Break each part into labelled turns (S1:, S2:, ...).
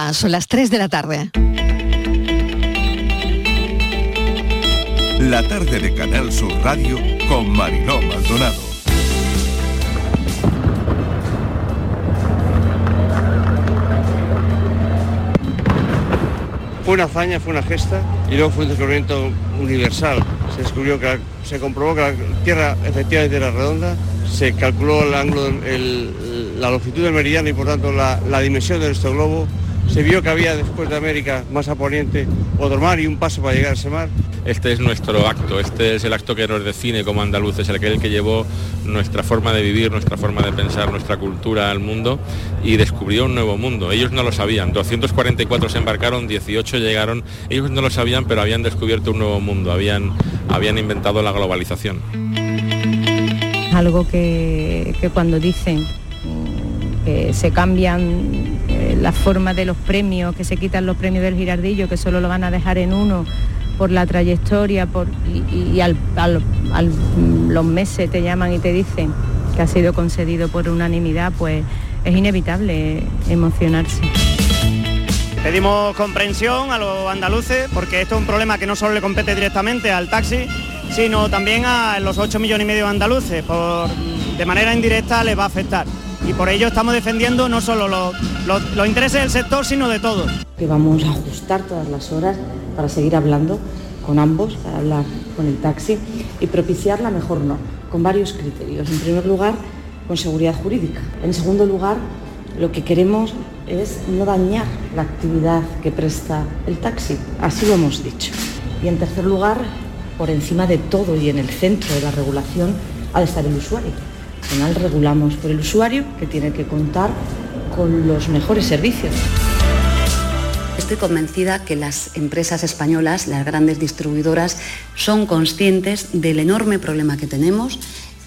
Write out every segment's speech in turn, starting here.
S1: Ah, son las 3 de la tarde.
S2: La tarde de Canal Sur Radio con Mariló Maldonado.
S3: Fue una hazaña, fue una gesta y luego fue un descubrimiento universal. Se descubrió que se comprobó que la Tierra efectivamente era redonda, se calculó el ángulo, la longitud del meridiano y por tanto la, la dimensión de nuestro globo se vio que había después de América más a poniente otro mar y un paso para llegar a ese mar.
S4: Este es nuestro acto, este es el acto que nos define como andaluces, el que llevó nuestra forma de vivir, nuestra forma de pensar, nuestra cultura al mundo y descubrió un nuevo mundo. Ellos no lo sabían, 244 se embarcaron, 18 llegaron, ellos no lo sabían, pero habían descubierto un nuevo mundo, habían, habían inventado la globalización.
S5: Algo que, que cuando dicen que se cambian la forma de los premios, que se quitan los premios del girardillo, que solo lo van a dejar en uno por la trayectoria por, y, al, los meses te llaman y te dicen que ha sido concedido por unanimidad, pues es inevitable emocionarse.
S6: Pedimos comprensión a los andaluces porque esto es un problema que no solo le compete directamente al taxi, sino también a los 8 millones y medio de andaluces. Por, de manera indirecta les va a afectar y por ello estamos defendiendo no solo los, intereses del sector, sino de todos.
S7: Que vamos a ajustar todas las horas para seguir hablando con ambos, para hablar con el taxi y propiciar la mejor no, con varios criterios. En primer lugar, con seguridad jurídica. En segundo lugar, lo que queremos es no dañar la actividad que presta el taxi, así lo hemos dicho. Y en tercer lugar, por encima de todo y en el centro de la regulación, ha de estar el usuario final regulamos por el usuario que tiene que contar con los mejores servicios.
S8: Estoy convencida que las empresas españolas, las grandes distribuidoras, son conscientes del enorme problema que tenemos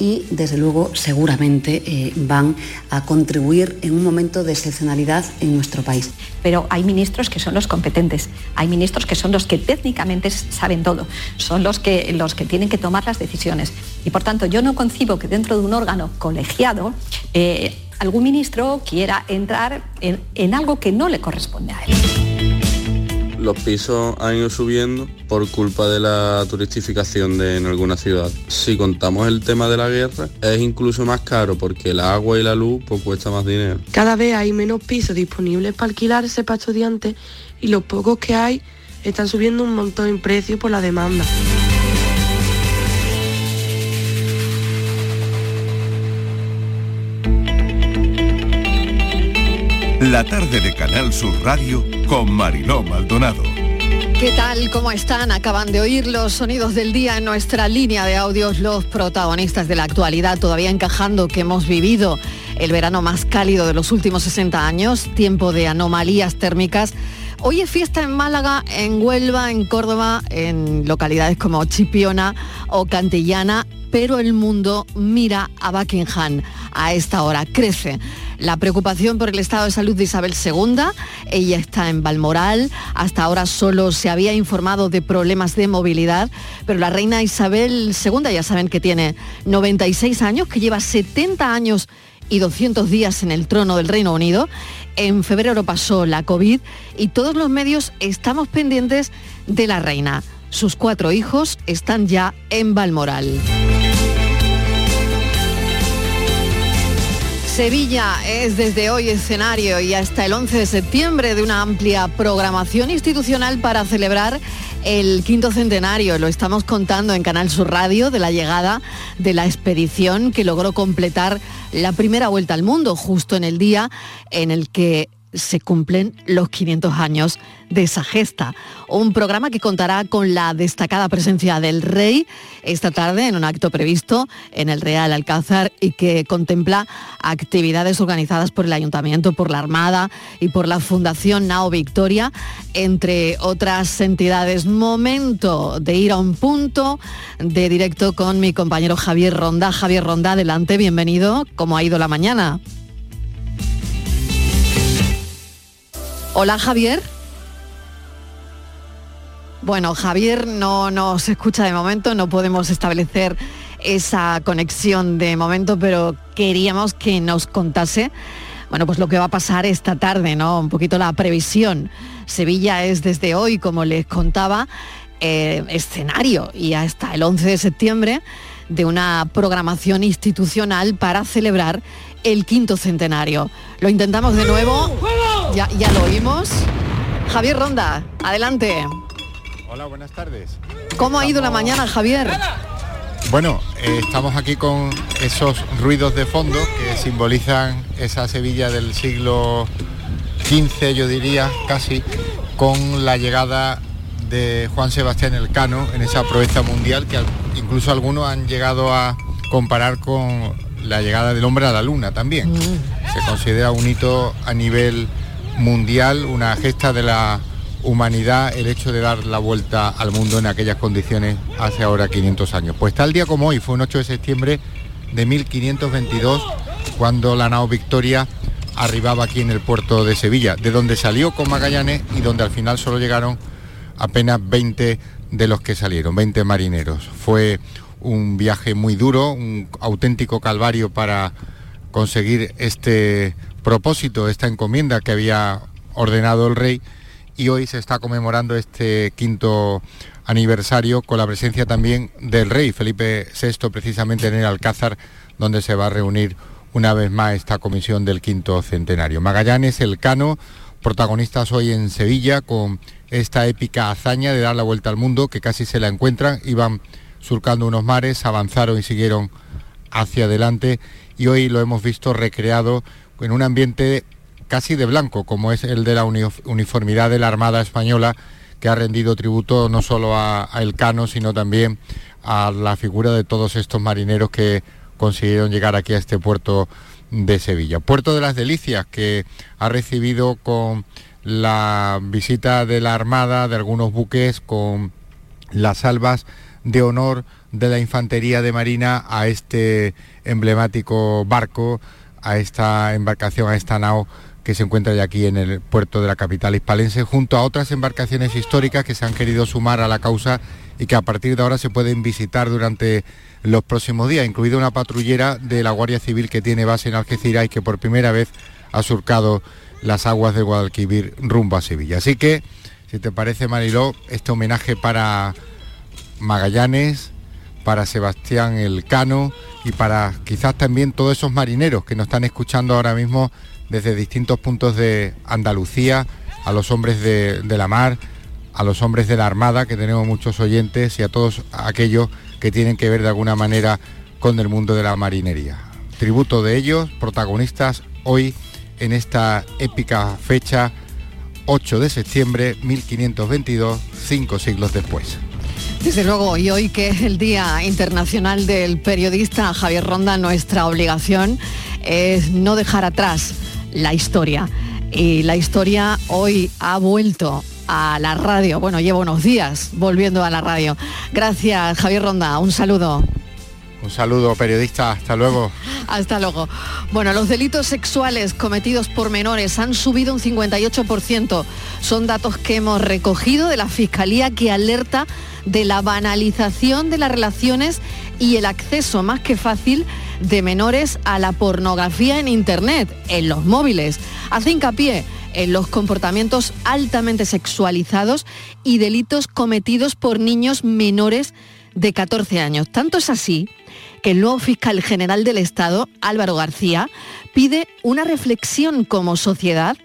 S8: y desde luego seguramente eh, van a contribuir en un momento de excepcionalidad en nuestro país.
S9: Pero hay ministros que son los competentes, hay ministros que son los que técnicamente saben todo, son los que, los que tienen que tomar las decisiones. Y por tanto yo no concibo que dentro de un órgano colegiado eh, algún ministro quiera entrar en algo que no le corresponde a él
S10: los pisos han ido subiendo por culpa de la turistificación de en alguna ciudad. Si contamos el tema de la guerra, es incluso más caro porque el agua y la luz pues cuesta más dinero.
S11: Cada vez hay menos pisos disponibles para alquilarse para estudiantes y los pocos que hay están subiendo un montón en precio por la demanda.
S2: La tarde de Canal Sur Radio con Mariló Maldonado.
S1: ¿Qué tal? ¿Cómo están? Acaban de oír los sonidos del día en nuestra línea de audios, los protagonistas de la actualidad, todavía encajando que hemos vivido el verano más cálido de los últimos 60 años, tiempo de anomalías térmicas. Hoy es fiesta en Málaga, en Huelva, en Córdoba, en localidades como Chipiona o Cantillana, pero el mundo mira a Buckingham a esta hora, crece la preocupación por el estado de salud de Isabel II. Ella está en Balmoral. Hasta ahora solo se había informado de problemas de movilidad, pero la reina Isabel II ya saben que tiene 96 años, que lleva 70 años y 200 días en el trono del Reino Unido. En febrero pasó la COVID y todos los medios estamos pendientes de la reina. Sus cuatro hijos están ya en Balmoral. Sevilla es desde hoy escenario y hasta el 11 de septiembre de una amplia programación institucional para celebrar el quinto centenario. Lo estamos contando en Canal Sur Radio de la llegada de la expedición que logró completar la primera vuelta al mundo justo en el día en el que se cumplen los 500 años de esa gesta. Un programa que contará con la destacada presencia del rey esta tarde en un acto previsto en el Real Alcázar y que contempla actividades organizadas por el Ayuntamiento, por la Armada y por la Fundación Nao Victoria, entre otras entidades. Momento de ir a un punto de directo con mi compañero Javier Ronda. Javier Ronda, adelante, bienvenido. ¿Cómo ha ido la mañana? Hola Javier. Bueno, Javier no nos escucha de momento, no podemos establecer esa conexión de momento, pero queríamos que nos contase bueno, pues lo que va a pasar esta tarde, ¿no? Un poquito la previsión. Sevilla es desde hoy, como les contaba, eh, escenario y hasta el 11 de septiembre de una programación institucional para celebrar el quinto centenario. Lo intentamos de nuevo, ya, ya lo oímos. Javier Ronda, adelante.
S12: Hola, buenas tardes.
S1: ¿Cómo ha ido la mañana, Javier?
S12: Bueno, eh, estamos aquí con esos ruidos de fondo que simbolizan esa Sevilla del siglo XV, yo diría, casi, con la llegada de Juan Sebastián Elcano en esa proeza mundial que incluso algunos han llegado a comparar con la llegada del hombre a la luna también. Mm. Se considera un hito a nivel mundial, una gesta de la humanidad el hecho de dar la vuelta al mundo en aquellas condiciones hace ahora 500 años. Pues tal día como hoy, fue un 8 de septiembre de 1522, cuando la nao Victoria arribaba aquí en el puerto de Sevilla, de donde salió con Magallanes y donde al final solo llegaron apenas 20 de los que salieron, 20 marineros. Fue un viaje muy duro, un auténtico calvario para conseguir este propósito, esta encomienda que había ordenado el rey y hoy se está conmemorando este quinto aniversario con la presencia también del rey Felipe VI precisamente en el Alcázar donde se va a reunir una vez más esta comisión del quinto centenario. Magallanes, el Cano, protagonistas hoy en Sevilla con esta épica hazaña de dar la vuelta al mundo que casi se la encuentran, iban surcando unos mares, avanzaron y siguieron hacia adelante y hoy lo hemos visto recreado en un ambiente casi de blanco, como es el de la uniformidad de la Armada Española, que ha rendido tributo no solo a, El Cano, sino también a la figura de todos estos marineros que consiguieron llegar aquí a este puerto de Sevilla. Puerto de las Delicias, que ha recibido con la visita de la Armada, de algunos buques, con las salvas de honor de la Infantería de Marina a este emblemático barco, a esta embarcación, a esta nao que se encuentra ya aquí en el puerto de la capital hispalense, junto a otras embarcaciones históricas que se han querido sumar a la causa y que a partir de ahora se pueden visitar durante los próximos días, incluida una patrullera de la Guardia Civil que tiene base en Algeciras y que por primera vez ha surcado las aguas de Guadalquivir rumbo a Sevilla. Así que, si te parece, Mariló, este homenaje para Magallanes, para Sebastián Elcano y para quizás también todos esos marineros que nos están escuchando ahora mismo desde distintos puntos de Andalucía, a los hombres de, la mar, a los hombres de la Armada, que tenemos muchos oyentes, y a todos aquellos que tienen que ver de alguna manera con el mundo de la marinería. Tributo de ellos, protagonistas hoy en esta épica fecha, 8 de septiembre 1522, cinco siglos después.
S1: Desde luego, y hoy que es el Día Internacional del Periodista, Javier Ronda, nuestra obligación es no dejar atrás la historia. Y la historia hoy ha vuelto a la radio. Bueno, llevo unos días volviendo a la radio. Gracias, Javier Ronda. Un saludo.
S12: Un saludo, periodista. Hasta luego.
S1: Hasta luego. Bueno, los delitos sexuales cometidos por menores han subido un 58%. Son datos que hemos recogido de la Fiscalía que alerta de la banalización de las relaciones y el acceso más que fácil de menores a la pornografía en Internet, en los móviles. Hace hincapié en los comportamientos altamente sexualizados y delitos cometidos por niños menores de 14 años. Tanto es así que el nuevo fiscal general del Estado, Álvaro García, pide una reflexión como sociedad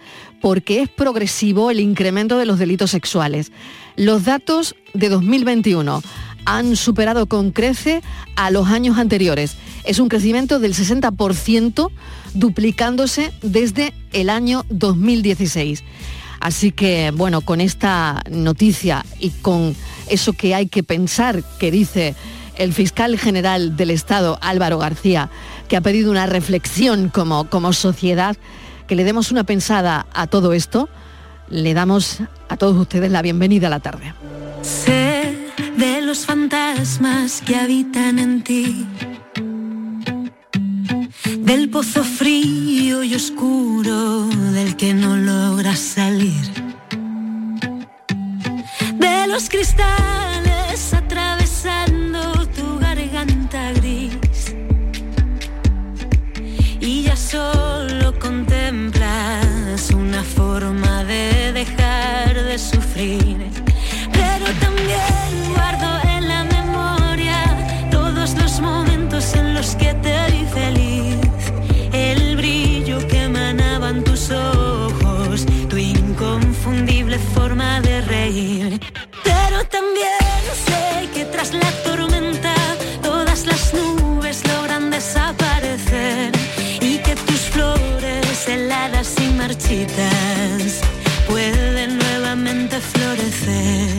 S1: porque es progresivo el incremento de los delitos sexuales. Los datos de 2021 han superado con crece a los años anteriores. Es un crecimiento del 60%, duplicándose desde el año 2016. Así que, bueno, con esta noticia y con eso que hay que pensar que dice el fiscal general del Estado, Álvaro García, que ha pedido una reflexión como, como sociedad, que le demos una pensada a todo esto, le damos a todos ustedes la bienvenida a la tarde.
S13: De los fantasmas que habitan en ti, del pozo frío y oscuro del que no logras salir, de los cristales atravesando tu garganta gris. Y ya solo contemplas una forma de dejar de sufrir. Pero también guardo en la memoria todos los momentos en los que te vi feliz. El brillo que emanaban tus ojos, tu inconfundible forma de reír. Pero también sé que tras la tormenta marchitas pueden nuevamente florecer.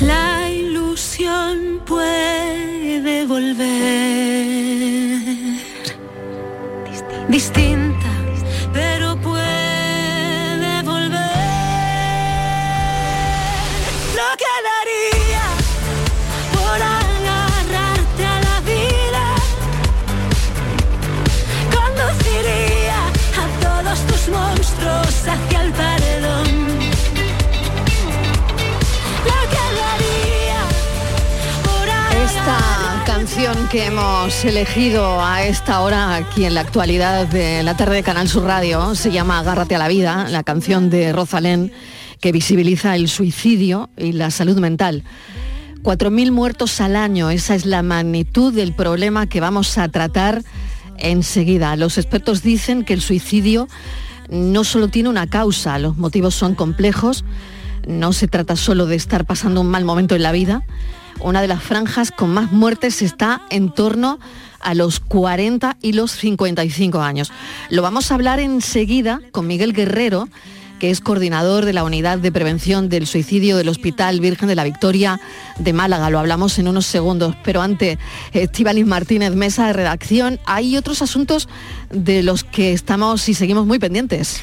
S13: La ilusión puede volver distinta,
S1: Esta canción que hemos elegido a esta hora aquí en la actualidad de la tarde de Canal Sur Radio se llama Agárrate a la vida, la canción de Rosalén que visibiliza el suicidio y la salud mental. 4.000 muertos al año, esa es la magnitud del problema que vamos a tratar enseguida. Los expertos dicen que el suicidio no solo tiene una causa, los motivos son complejos, no se trata solo de estar pasando un mal momento en la vida. Una de las franjas con más muertes está en torno a los 40 y los 55 años. Lo vamos a hablar enseguida con Miguel Guerrero, que es coordinador de la Unidad de Prevención del Suicidio del Hospital Virgen de la Victoria de Málaga. Lo hablamos en unos segundos, pero antes, Estivalis Martínez, mesa de redacción, hay otros asuntos de los que estamos y seguimos muy pendientes.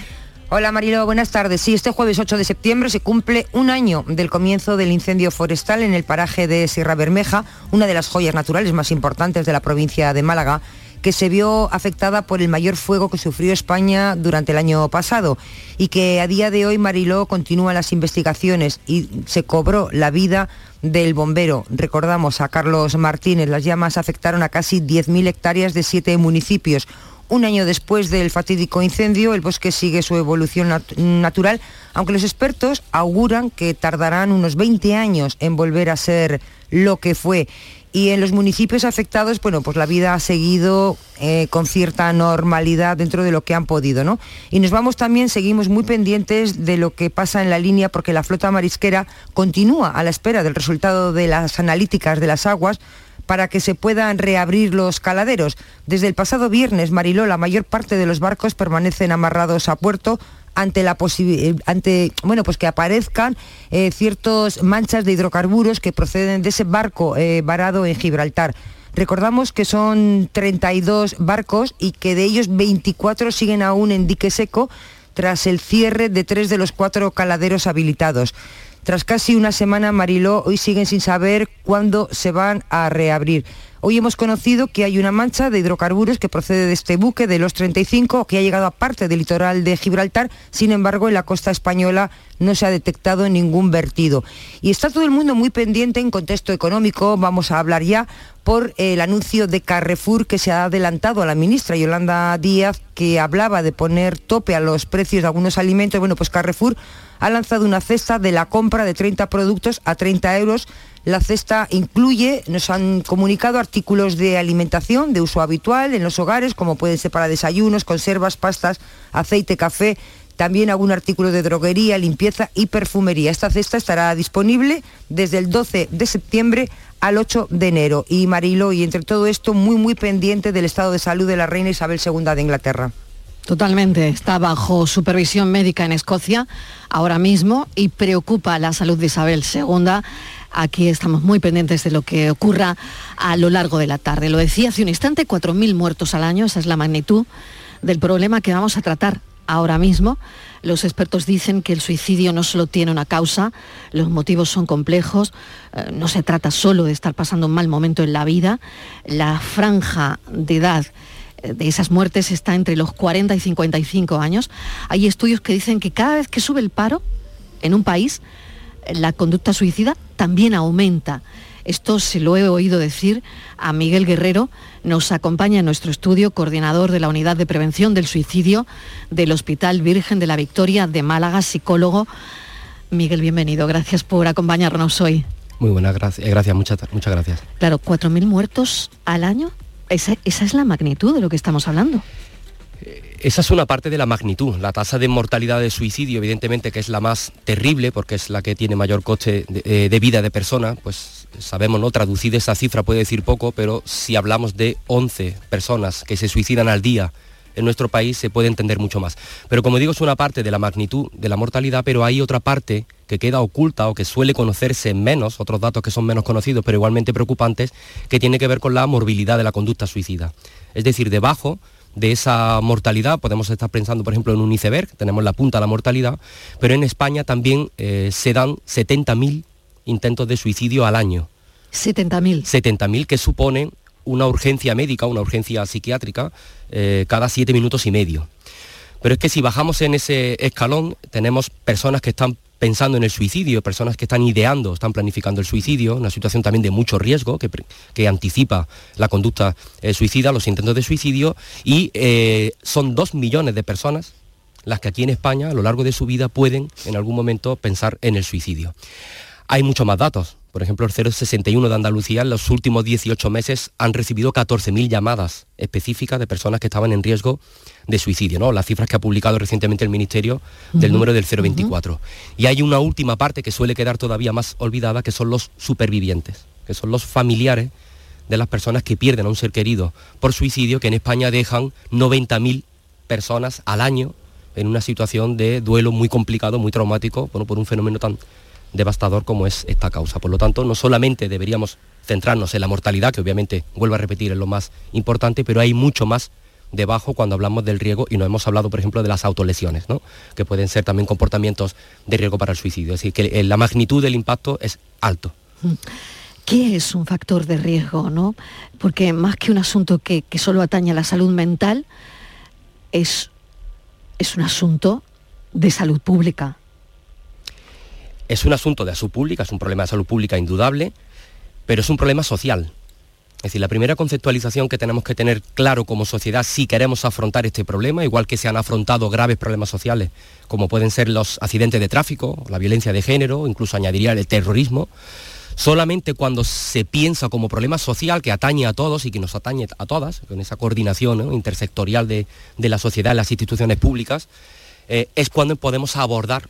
S14: Hola Marilo, buenas tardes. Sí, este jueves 8 de septiembre se cumple un año del comienzo del incendio forestal en el paraje de Sierra Bermeja, una de las joyas naturales más importantes de la provincia de Málaga que se vio afectada por el mayor fuego que sufrió España durante el año pasado y que a día de hoy Mariló continúan las investigaciones y se cobró la vida del bombero. Recordamos a Carlos Martínez, las llamas afectaron a casi 10.000 hectáreas de siete municipios. Un año después del fatídico incendio, el bosque sigue su evolución nat natural, aunque los expertos auguran que tardarán unos 20 años en volver a ser lo que fue. Y en los municipios afectados, bueno, pues la vida ha seguido eh, con cierta normalidad dentro de lo que han podido, ¿no? Y nos vamos también, seguimos muy pendientes de lo que pasa en la línea porque la flota marisquera continúa a la espera del resultado de las analíticas de las aguas para que se puedan reabrir los caladeros. Desde el pasado viernes, Mariló, la mayor parte de los barcos permanecen amarrados a puerto ante la ante bueno pues que aparezcan eh, ciertas manchas de hidrocarburos que proceden de ese barco eh, varado en Gibraltar. Recordamos que son 32 barcos y que de ellos 24 siguen aún en dique seco tras el cierre de tres de los cuatro caladeros habilitados. Tras casi una semana, Mariló, hoy siguen sin saber cuándo se van a reabrir. Hoy hemos conocido que hay una mancha de hidrocarburos que procede de este buque de los 35 que ha llegado a parte del litoral de Gibraltar, sin embargo en la costa española no se ha detectado ningún vertido. Y está todo el mundo muy pendiente en contexto económico, vamos a hablar ya por el anuncio de Carrefour que se ha adelantado a la ministra Yolanda Díaz, que hablaba de poner tope a los precios de algunos alimentos. Bueno, pues Carrefour ha lanzado una cesta de la compra de 30 productos a 30 euros. La cesta incluye, nos han comunicado, artículos de alimentación de uso habitual en los hogares, como pueden ser para desayunos, conservas, pastas, aceite, café, también algún artículo de droguería, limpieza y perfumería. Esta cesta estará disponible desde el 12 de septiembre al 8 de enero. Y Marilo, y entre todo esto, muy, muy pendiente del estado de salud de la reina Isabel II de Inglaterra.
S1: Totalmente, está bajo supervisión médica en Escocia ahora mismo y preocupa la salud de Isabel II. Aquí estamos muy pendientes de lo que ocurra a lo largo de la tarde. Lo decía hace un instante, 4.000 muertos al año, esa es la magnitud del problema que vamos a tratar ahora mismo. Los expertos dicen que el suicidio no solo tiene una causa, los motivos son complejos, eh, no se trata solo de estar pasando un mal momento en la vida, la franja de edad de esas muertes está entre los 40 y 55 años. Hay estudios que dicen que cada vez que sube el paro en un país, la conducta suicida también aumenta. Esto se lo he oído decir a Miguel Guerrero, nos acompaña en nuestro estudio, coordinador de la Unidad de Prevención del Suicidio del Hospital Virgen de la Victoria de Málaga, psicólogo. Miguel, bienvenido, gracias por acompañarnos hoy.
S15: Muy buenas, gracias, gracias muchas, muchas gracias.
S1: Claro, 4.000 muertos al año, esa, esa es la magnitud de lo que estamos hablando.
S15: Esa es una parte de la magnitud. La tasa de mortalidad de suicidio, evidentemente, que es la más terrible, porque es la que tiene mayor coste de, eh, vida de persona, pues sabemos, ¿no? Traducir esa cifra puede decir poco, pero si hablamos de 11 personas que se suicidan al día en nuestro país, se puede entender mucho más. Pero como digo, es una parte de la magnitud de la mortalidad, pero hay otra parte que queda oculta o que suele conocerse menos, otros datos que son menos conocidos, pero igualmente preocupantes, que tiene que ver con la morbilidad de la conducta suicida. Es decir, debajo de esa mortalidad, podemos estar pensando por ejemplo en un iceberg, tenemos la punta de la mortalidad, pero en España también eh, se dan 70.000 intentos de suicidio al año.
S1: 70.000.
S15: 70.000 que suponen una urgencia médica, una urgencia psiquiátrica, eh, cada siete minutos y medio. Pero es que si bajamos en ese escalón, tenemos personas que están pensando en el suicidio, personas que están ideando, están planificando el suicidio, una situación también de mucho riesgo que, que anticipa la conducta eh, suicida, los intentos de suicidio, y eh, son dos millones de personas las que aquí en España a lo largo de su vida pueden en algún momento pensar en el suicidio. Hay muchos más datos. Por ejemplo, el 061 de Andalucía en los últimos 18 meses han recibido 14.000 llamadas específicas de personas que estaban en riesgo de suicidio, ¿no? Las cifras que ha publicado recientemente el Ministerio del número del 024. Y hay una última parte que suele quedar todavía más olvidada, que son los supervivientes, que son los familiares de las personas que pierden a un ser querido por suicidio, que en España dejan 90.000 personas al año en una situación de duelo muy complicado, muy traumático, bueno, por un fenómeno tan devastador como es esta causa. Por lo tanto, no solamente deberíamos centrarnos en la mortalidad, que obviamente, vuelvo a repetir, es lo más importante, pero hay mucho más debajo cuando hablamos del riesgo y no hemos hablado, por ejemplo, de las autolesiones, ¿no? que pueden ser también comportamientos de riesgo para el suicidio. Es decir, que eh, la magnitud del impacto es alto.
S1: ¿Qué es un factor de riesgo, no? Porque más que un asunto que, que solo atañe a la salud mental, es, es un asunto de salud pública.
S15: Es un asunto de salud pública, es un problema de salud pública indudable, pero es un problema social. Es decir, la primera conceptualización que tenemos que tener claro como sociedad si queremos afrontar este problema, igual que se han afrontado graves problemas sociales, como pueden ser los accidentes de tráfico, la violencia de género, incluso añadiría el terrorismo, solamente cuando se piensa como problema social que atañe a todos y que nos atañe a todas, con esa coordinación intersectorial de, de, la sociedad las instituciones públicas, eh, es cuando podemos abordar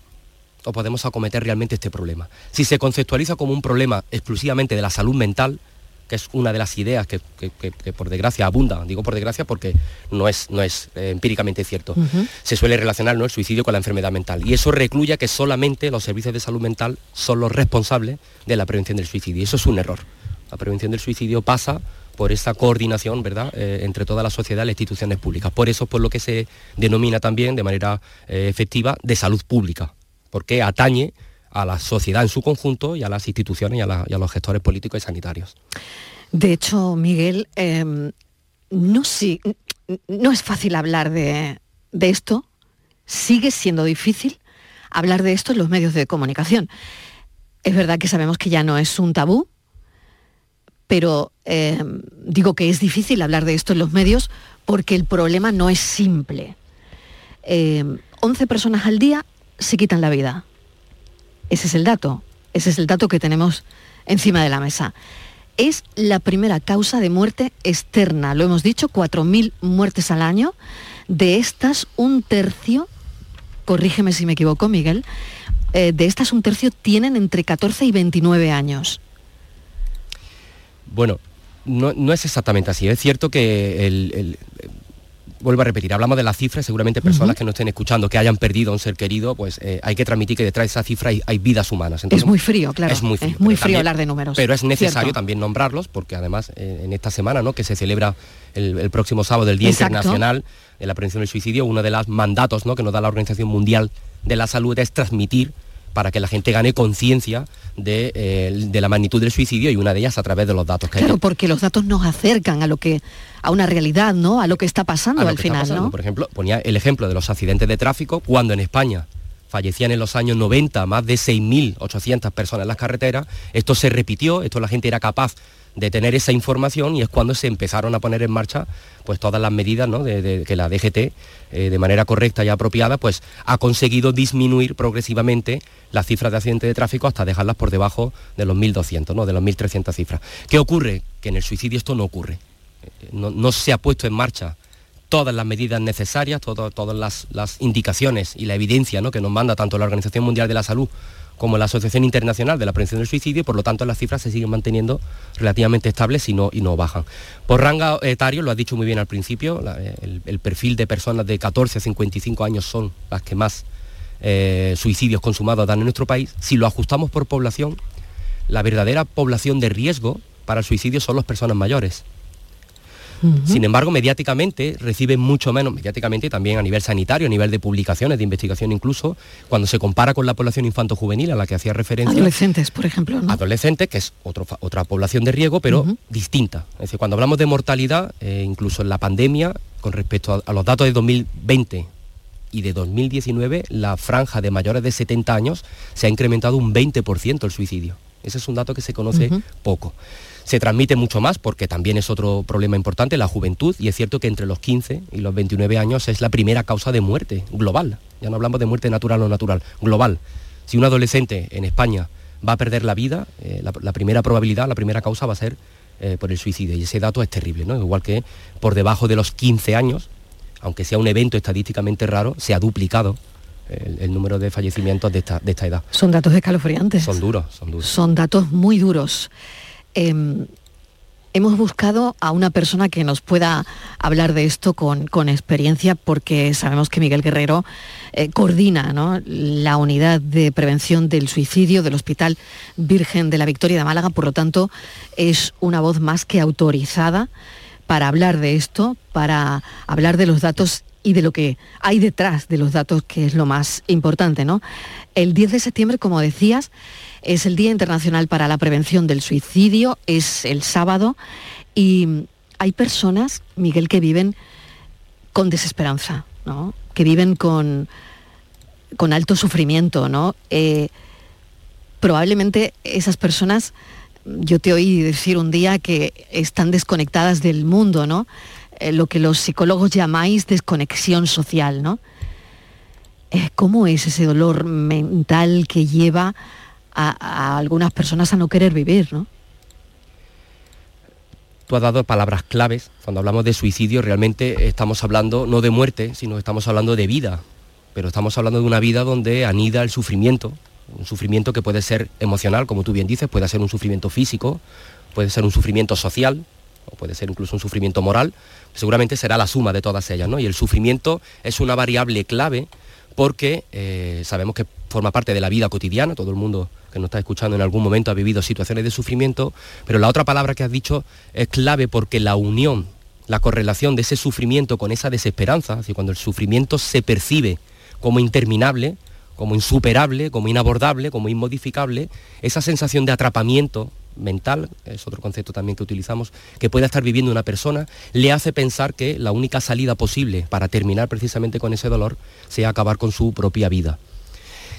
S15: o podemos acometer realmente este problema. Si se conceptualiza como un problema exclusivamente de la salud mental, que es una de las ideas que, que, que, que por desgracia abunda, digo por desgracia porque no es, no es eh, empíricamente cierto, uh -huh. se suele relacionar ¿no? el suicidio con la enfermedad mental. Y eso recluye que solamente los servicios de salud mental son los responsables de la prevención del suicidio. Y eso es un error. La prevención del suicidio pasa por esa coordinación ¿verdad? Eh, entre toda la sociedad y las instituciones públicas. Por eso es por lo que se denomina también de manera eh, efectiva de salud pública, porque atañe a la sociedad en su conjunto y a las instituciones y a, los gestores políticos y sanitarios.
S1: De hecho, Miguel, eh, no, es fácil hablar de, esto, sigue siendo difícil hablar de esto en los medios de comunicación. Es verdad que sabemos que ya no es un tabú, pero eh, digo que es difícil hablar de esto en los medios porque el problema no es simple. Eh, 11 personas al día se quitan la vida. Ese es el dato, ese es el dato que tenemos encima de la mesa. Es la primera causa de muerte externa, lo hemos dicho, 4.000 muertes al año. De estas, un tercio, corrígeme si me equivoco, Miguel, eh, de estas un tercio tienen entre 14 y 29 años.
S15: Bueno, no, no es exactamente así. Es cierto que el, el vuelvo a repetir, hablamos de las cifras, seguramente personas uh -huh. que no estén escuchando, que hayan perdido a un ser querido, pues eh, hay que transmitir que detrás de esa cifra hay, hay vidas humanas.
S1: Entonces, es muy frío, claro.
S15: Es muy frío,
S1: es muy frío
S15: también,
S1: hablar de números.
S15: Pero es necesario
S1: cierto.
S15: también nombrarlos, porque además eh, en esta semana, ¿no? que se celebra el, el próximo sábado, el Día
S1: Exacto.
S15: Internacional de la Prevención del Suicidio, uno de los mandatos ¿no? que nos da la Organización Mundial de la Salud es transmitir para que la gente gane conciencia de, eh, de, la magnitud del suicidio y una de ellas a través de los datos que
S1: claro,
S15: hay.
S1: porque los datos nos acercan a lo que a una realidad, ¿no? A lo que está pasando al final,
S15: pasando.
S1: ¿no?
S15: Por ejemplo, ponía el ejemplo de los accidentes de tráfico cuando en España fallecían en los años 90 más de 6.800 personas en las carreteras, esto se repitió, esto la gente era capaz de tener esa información y es cuando se empezaron a poner en marcha pues todas las medidas ¿no? de, que la DGT eh, de manera correcta y apropiada pues ha conseguido disminuir progresivamente las cifras de accidentes de tráfico hasta dejarlas por debajo de los 1.200, ¿no? de los 1.300 cifras. ¿Qué ocurre? Que en el suicidio esto no ocurre. Eh, no, se ha puesto en marcha todas las medidas necesarias, todas las, las, indicaciones y la evidencia ¿no? que nos manda tanto la Organización Mundial de la Salud como la Asociación Internacional de la Prevención del Suicidio por lo tanto las cifras se siguen manteniendo relativamente estables y no, y no bajan. Por rango etario, lo has dicho muy bien al principio, el, perfil de personas de 14 a 55 años son las que más eh, suicidios consumados dan en nuestro país. Si lo ajustamos por población, la verdadera población de riesgo para el suicidio son las personas mayores. Sin embargo, mediáticamente reciben mucho menos, mediáticamente también a nivel sanitario, a nivel de publicaciones, de investigación incluso, cuando se compara con la población infanto-juvenil a la que hacía referencia.
S1: Adolescentes, por ejemplo.
S15: Adolescentes, que es otra población de riesgo, pero distinta. Es decir, cuando hablamos de mortalidad, eh, incluso en la pandemia, con respecto a, los datos de 2020 y de 2019, la franja de mayores de 70 años se ha incrementado un 20% el suicidio. Ese es un dato que se conoce poco se transmite mucho más porque también es otro problema importante, la juventud, y es cierto que entre los 15 y los 29 años es la primera causa de muerte global. Ya no hablamos de muerte natural o natural, global. Si un adolescente en España va a perder la vida, eh, la, primera probabilidad, la primera causa va a ser eh, por el suicidio. Y ese dato es terrible, ¿no? Igual que por debajo de los 15 años, aunque sea un evento estadísticamente raro, se ha duplicado el, número de fallecimientos de esta, de esta edad.
S1: Son datos escalofriantes.
S15: Son duros, son duros.
S1: Son datos muy duros. Em, hemos buscado a una persona que nos pueda hablar de esto con, experiencia porque sabemos que Miguel Guerrero eh, coordina la unidad de prevención del suicidio del Hospital Virgen de la Victoria de Málaga, por lo tanto es una voz más que autorizada para hablar de esto, para hablar de los datos y de lo que hay detrás de los datos, que es lo más importante. El 10 de septiembre, como decías, es el Día Internacional para la Prevención del Suicidio, es el sábado y hay personas, Miguel, que viven con desesperanza, ¿no? que viven con, con alto sufrimiento. ¿no? Eh, probablemente esas personas, yo te oí decir un día que están desconectadas del mundo, ¿no? Eh, lo que los psicólogos llamáis desconexión social, ¿no? Eh, ¿Cómo es ese dolor mental que lleva a, algunas personas a no querer vivir, ¿no?
S15: Tú has dado palabras claves. Cuando hablamos de suicidio realmente estamos hablando no de muerte, sino estamos hablando de vida. Pero estamos hablando de una vida donde anida el sufrimiento, un sufrimiento que puede ser emocional, como tú bien dices, puede ser un sufrimiento físico, puede ser un sufrimiento social, o puede ser incluso un sufrimiento moral, seguramente será la suma de todas ellas, ¿no? Y el sufrimiento es una variable clave porque eh, sabemos que forma parte de la vida cotidiana, todo el mundo que nos está escuchando en algún momento ha vivido situaciones de sufrimiento, pero la otra palabra que has dicho es clave porque la unión, la correlación de ese sufrimiento con esa desesperanza, así cuando el sufrimiento se percibe como interminable, como insuperable, como inabordable, como inmodificable, esa sensación de atrapamiento mental, es otro concepto también que utilizamos, que pueda estar viviendo una persona, le hace pensar que la única salida posible para terminar precisamente con ese dolor sea acabar con su propia vida.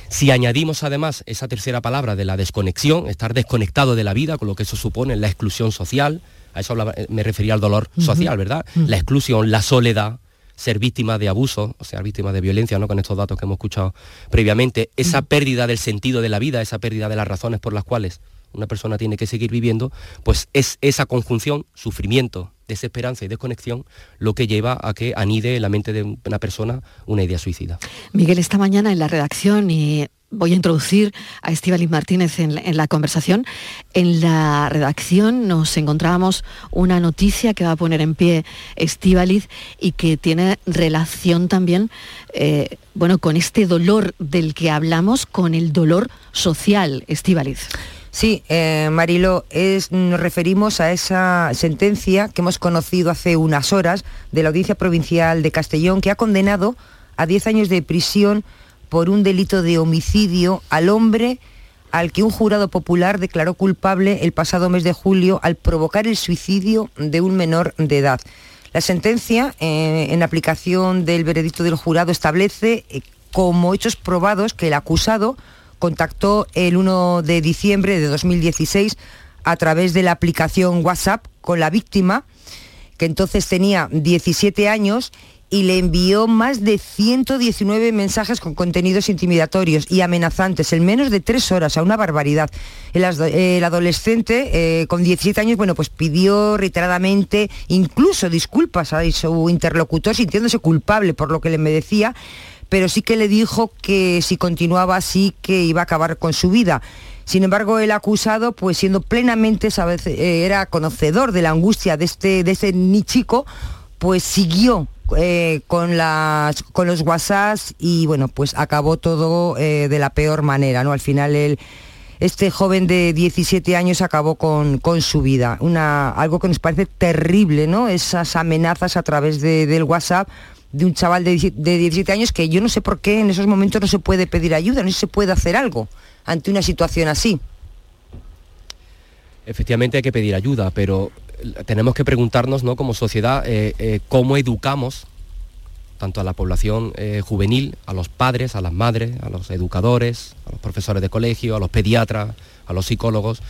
S15: Si añadimos además esa tercera palabra de la desconexión, estar desconectado de la vida, con lo que eso supone la exclusión social, a eso me refería al dolor social, ¿verdad? La exclusión, la soledad, ser víctima de abuso, o sea, víctima de violencia, ¿no? Con estos datos que hemos escuchado previamente, esa pérdida del sentido de la vida, esa pérdida de las razones por las cuales una persona tiene que seguir viviendo, pues es esa conjunción, sufrimiento, desesperanza y desconexión, lo que lleva a que anide en la mente de una persona una idea suicida.
S1: Miguel, esta mañana en la redacción y voy a introducir a Estíbaliz Martínez en la, conversación. En la redacción nos encontrábamos una noticia que va a poner en pie Estíbaliz y que tiene relación también eh, bueno, con este dolor del que hablamos, con el dolor social, Estíbaliz.
S14: Sí, eh, Marilo, nos referimos a esa sentencia que hemos conocido hace unas horas de la Audiencia Provincial de Castellón, que ha condenado a 10 años de prisión por un delito de homicidio al hombre al que un jurado popular declaró culpable el pasado mes de julio al provocar el suicidio de un menor de edad. La sentencia, eh, en aplicación del veredicto del jurado, establece como hechos probados que el acusado contactó el 1 de diciembre de 2016 a través de la aplicación WhatsApp con la víctima, que entonces tenía 17 años y le envió más de 119 mensajes con contenidos intimidatorios y amenazantes en menos de tres horas, a una barbaridad. El, adolescente eh, con 17 años, bueno, pues pidió reiteradamente incluso disculpas a su interlocutor sintiéndose culpable por lo que le merecía, pero sí que le dijo que si continuaba así que iba a acabar con su vida. Sin embargo, el acusado, pues siendo plenamente, eh, era conocedor de la angustia de este, de ese ni chico, pues siguió eh, con, las, con los WhatsApps y bueno, pues acabó todo eh, de la peor manera, ¿no? Al final este joven de 17 años acabó con, con, su vida. Una, algo que nos parece terrible, ¿no? Esas amenazas a través del WhatsApp de un chaval de, de 17 años que yo no sé por qué en esos momentos no se puede pedir ayuda, no se puede hacer algo ante una situación así.
S15: Efectivamente hay que pedir ayuda, pero tenemos que preguntarnos ¿no? como sociedad eh, eh, cómo educamos tanto a la población eh, juvenil, a los padres, a las madres, a los educadores, a los profesores de colegio, a los pediatras, a los psicólogos,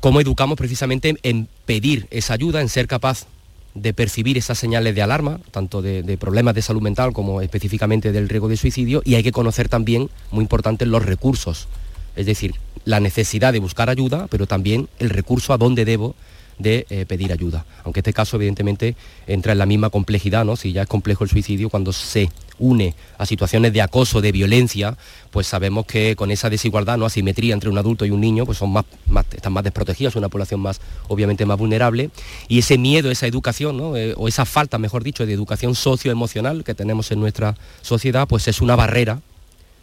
S15: cómo educamos precisamente en pedir esa ayuda, en ser capaz de percibir esas señales de alarma, tanto de, problemas de salud mental como específicamente del riesgo de suicidio, y hay que conocer también, muy importante, los recursos, es decir, la necesidad de buscar ayuda, pero también el recurso a dónde debo de eh, pedir ayuda. Aunque este caso evidentemente entra en la misma complejidad, ¿no? Si ya es complejo el suicidio, cuando se une a situaciones de acoso, de violencia, pues sabemos que con esa desigualdad, no asimetría entre un adulto y un niño, pues son más, están más desprotegidos, es una población más, obviamente más vulnerable, y ese miedo, esa educación, eh, o esa falta, mejor dicho, de educación socioemocional que tenemos en nuestra sociedad, pues es una barrera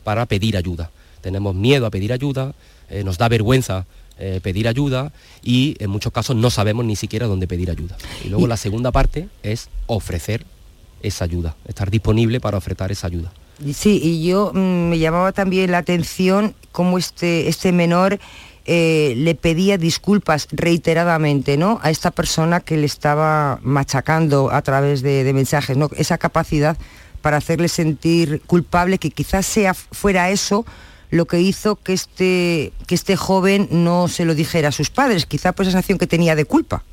S15: para pedir ayuda. Tenemos miedo a pedir ayuda, eh, nos da vergüenza eh, pedir ayuda y en muchos casos no sabemos ni siquiera dónde pedir ayuda. Y luego la segunda parte es ofrecer esa ayuda, estar disponible para ofrecer esa ayuda.
S14: Sí, y yo mm, me llamaba también la atención cómo este, este menor eh, le pedía disculpas reiteradamente ¿no? a esta persona que le estaba machacando a través de, de mensajes, ¿no? esa capacidad para hacerle sentir culpable, que quizás sea fuera eso lo que hizo que este, que este joven no se lo dijera a sus padres, quizá por esa sensación que tenía de culpa.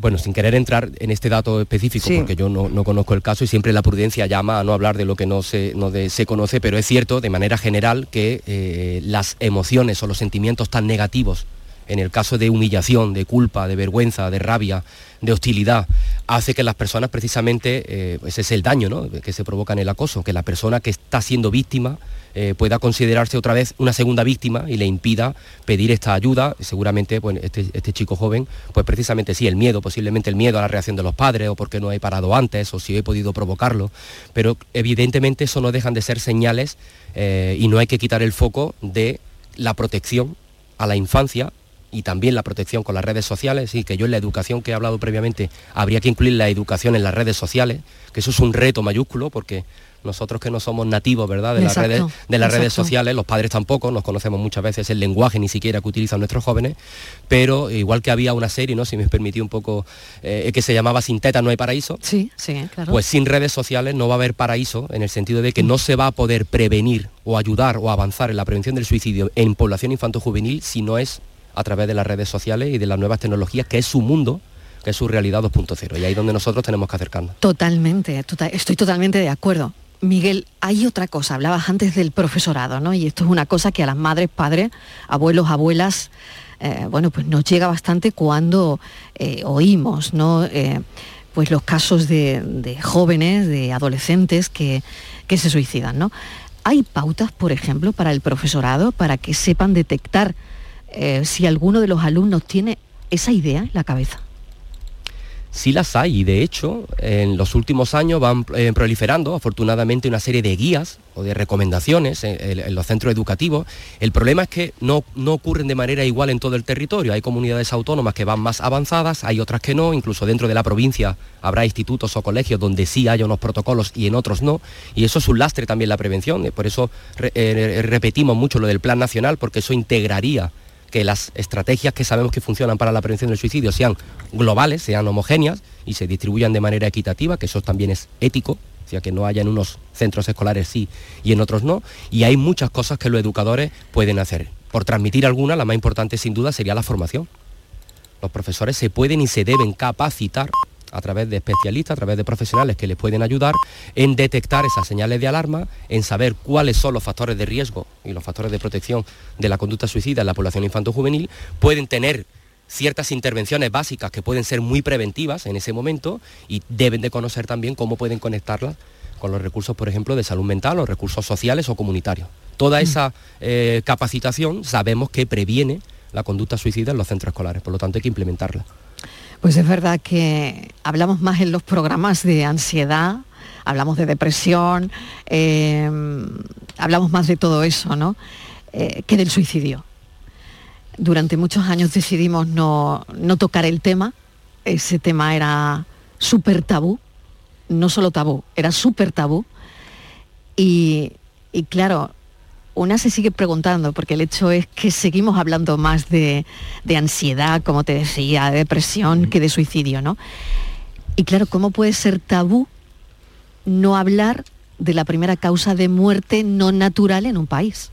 S15: Bueno, sin querer entrar en este dato específico, porque yo no, conozco el caso y siempre la prudencia llama a no hablar de lo que no se, no se conoce, pero es cierto de manera general que eh, las emociones o los sentimientos tan negativos en el caso de humillación, de culpa, de vergüenza, de rabia, de hostilidad, hace que las personas precisamente, eh, ese es el daño que se provoca en el acoso, que la persona que está siendo víctima eh, pueda considerarse otra vez una segunda víctima y le impida pedir esta ayuda. Seguramente pues, este, este, chico joven, pues precisamente sí, el miedo, posiblemente el miedo a la reacción de los padres o porque no he parado antes o si he podido provocarlo, pero evidentemente eso no dejan de ser señales eh, y no hay que quitar el foco de la protección a la infancia y también la protección con las redes sociales, y que yo en la educación que he hablado previamente habría que incluir la educación en las redes sociales, que eso es un reto mayúsculo porque nosotros que no somos nativos, ¿verdad?, de las redes, de las redes sociales, los padres tampoco, nos conocemos muchas veces el lenguaje ni siquiera que utilizan nuestros jóvenes, pero igual que había una serie, ¿no? Si me permitió un poco, eh, que se llamaba Sin teta no hay paraíso.
S1: Sí, sí, claro.
S15: Pues sin redes sociales no va a haber paraíso, en el sentido de que no se va a poder prevenir o ayudar o avanzar en la prevención del suicidio en población infanto-juvenil si no es a través de las redes sociales y de las nuevas tecnologías, que es su mundo, que es su realidad 2.0. Y ahí es donde nosotros tenemos que acercarnos.
S1: Totalmente, tota-, estoy totalmente de acuerdo. Miguel, hay otra cosa, hablabas antes del profesorado, ¿no? Y esto es una cosa que a las madres, padres, abuelos, abuelas, eh, bueno, pues nos llega bastante cuando eh, oímos, ¿no? Eh, pues los casos de, jóvenes, de adolescentes que, que se suicidan, ¿no? ¿Hay pautas, por ejemplo, para el profesorado para que sepan detectar si alguno de los alumnos tiene esa idea en la cabeza.
S15: Sí las hay y de hecho en los últimos años van eh, proliferando afortunadamente una serie de guías o de recomendaciones en, los centros educativos. El problema es que no, no, ocurren de manera igual en todo el territorio. Hay comunidades autónomas que van más avanzadas, hay otras que no, incluso dentro de la provincia habrá institutos o colegios donde sí hay unos protocolos y en otros no. Y eso es un lastre también la prevención. Por eso eh, repetimos mucho lo del plan nacional porque eso integraría que las estrategias que sabemos que funcionan para la prevención del suicidio sean globales, sean homogéneas y se distribuyan de manera equitativa, que eso también es ético, o sea, que no haya en unos centros escolares sí y en otros no, y hay muchas cosas que los educadores pueden hacer. Por transmitir alguna, la más importante sin duda sería la formación. Los profesores se pueden y se deben capacitar a través de especialistas, a través de profesionales que les pueden ayudar en detectar esas señales de alarma, en saber cuáles son los factores de riesgo y los factores de protección de la conducta suicida en la población infanto-juvenil, pueden tener ciertas intervenciones básicas que pueden ser muy preventivas en ese momento y deben de conocer también cómo pueden conectarlas con los recursos, por ejemplo, de salud mental o recursos sociales o comunitarios. Toda mm. esa eh, capacitación sabemos que previene la conducta suicida en los centros escolares, por lo tanto hay que implementarla.
S1: Pues es verdad que hablamos más en los programas de ansiedad, hablamos de depresión, eh, hablamos más de todo eso, ¿no? Eh, que del suicidio durante muchos años decidimos no, tocar el tema. Ese tema era súper tabú, no solo tabú, era súper tabú. Y, claro, una se sigue preguntando, porque el hecho es que seguimos hablando más de, ansiedad, como te decía, de depresión, que de suicidio, ¿no? Y claro, ¿cómo puede ser tabú no hablar de la primera causa de muerte no natural en un país?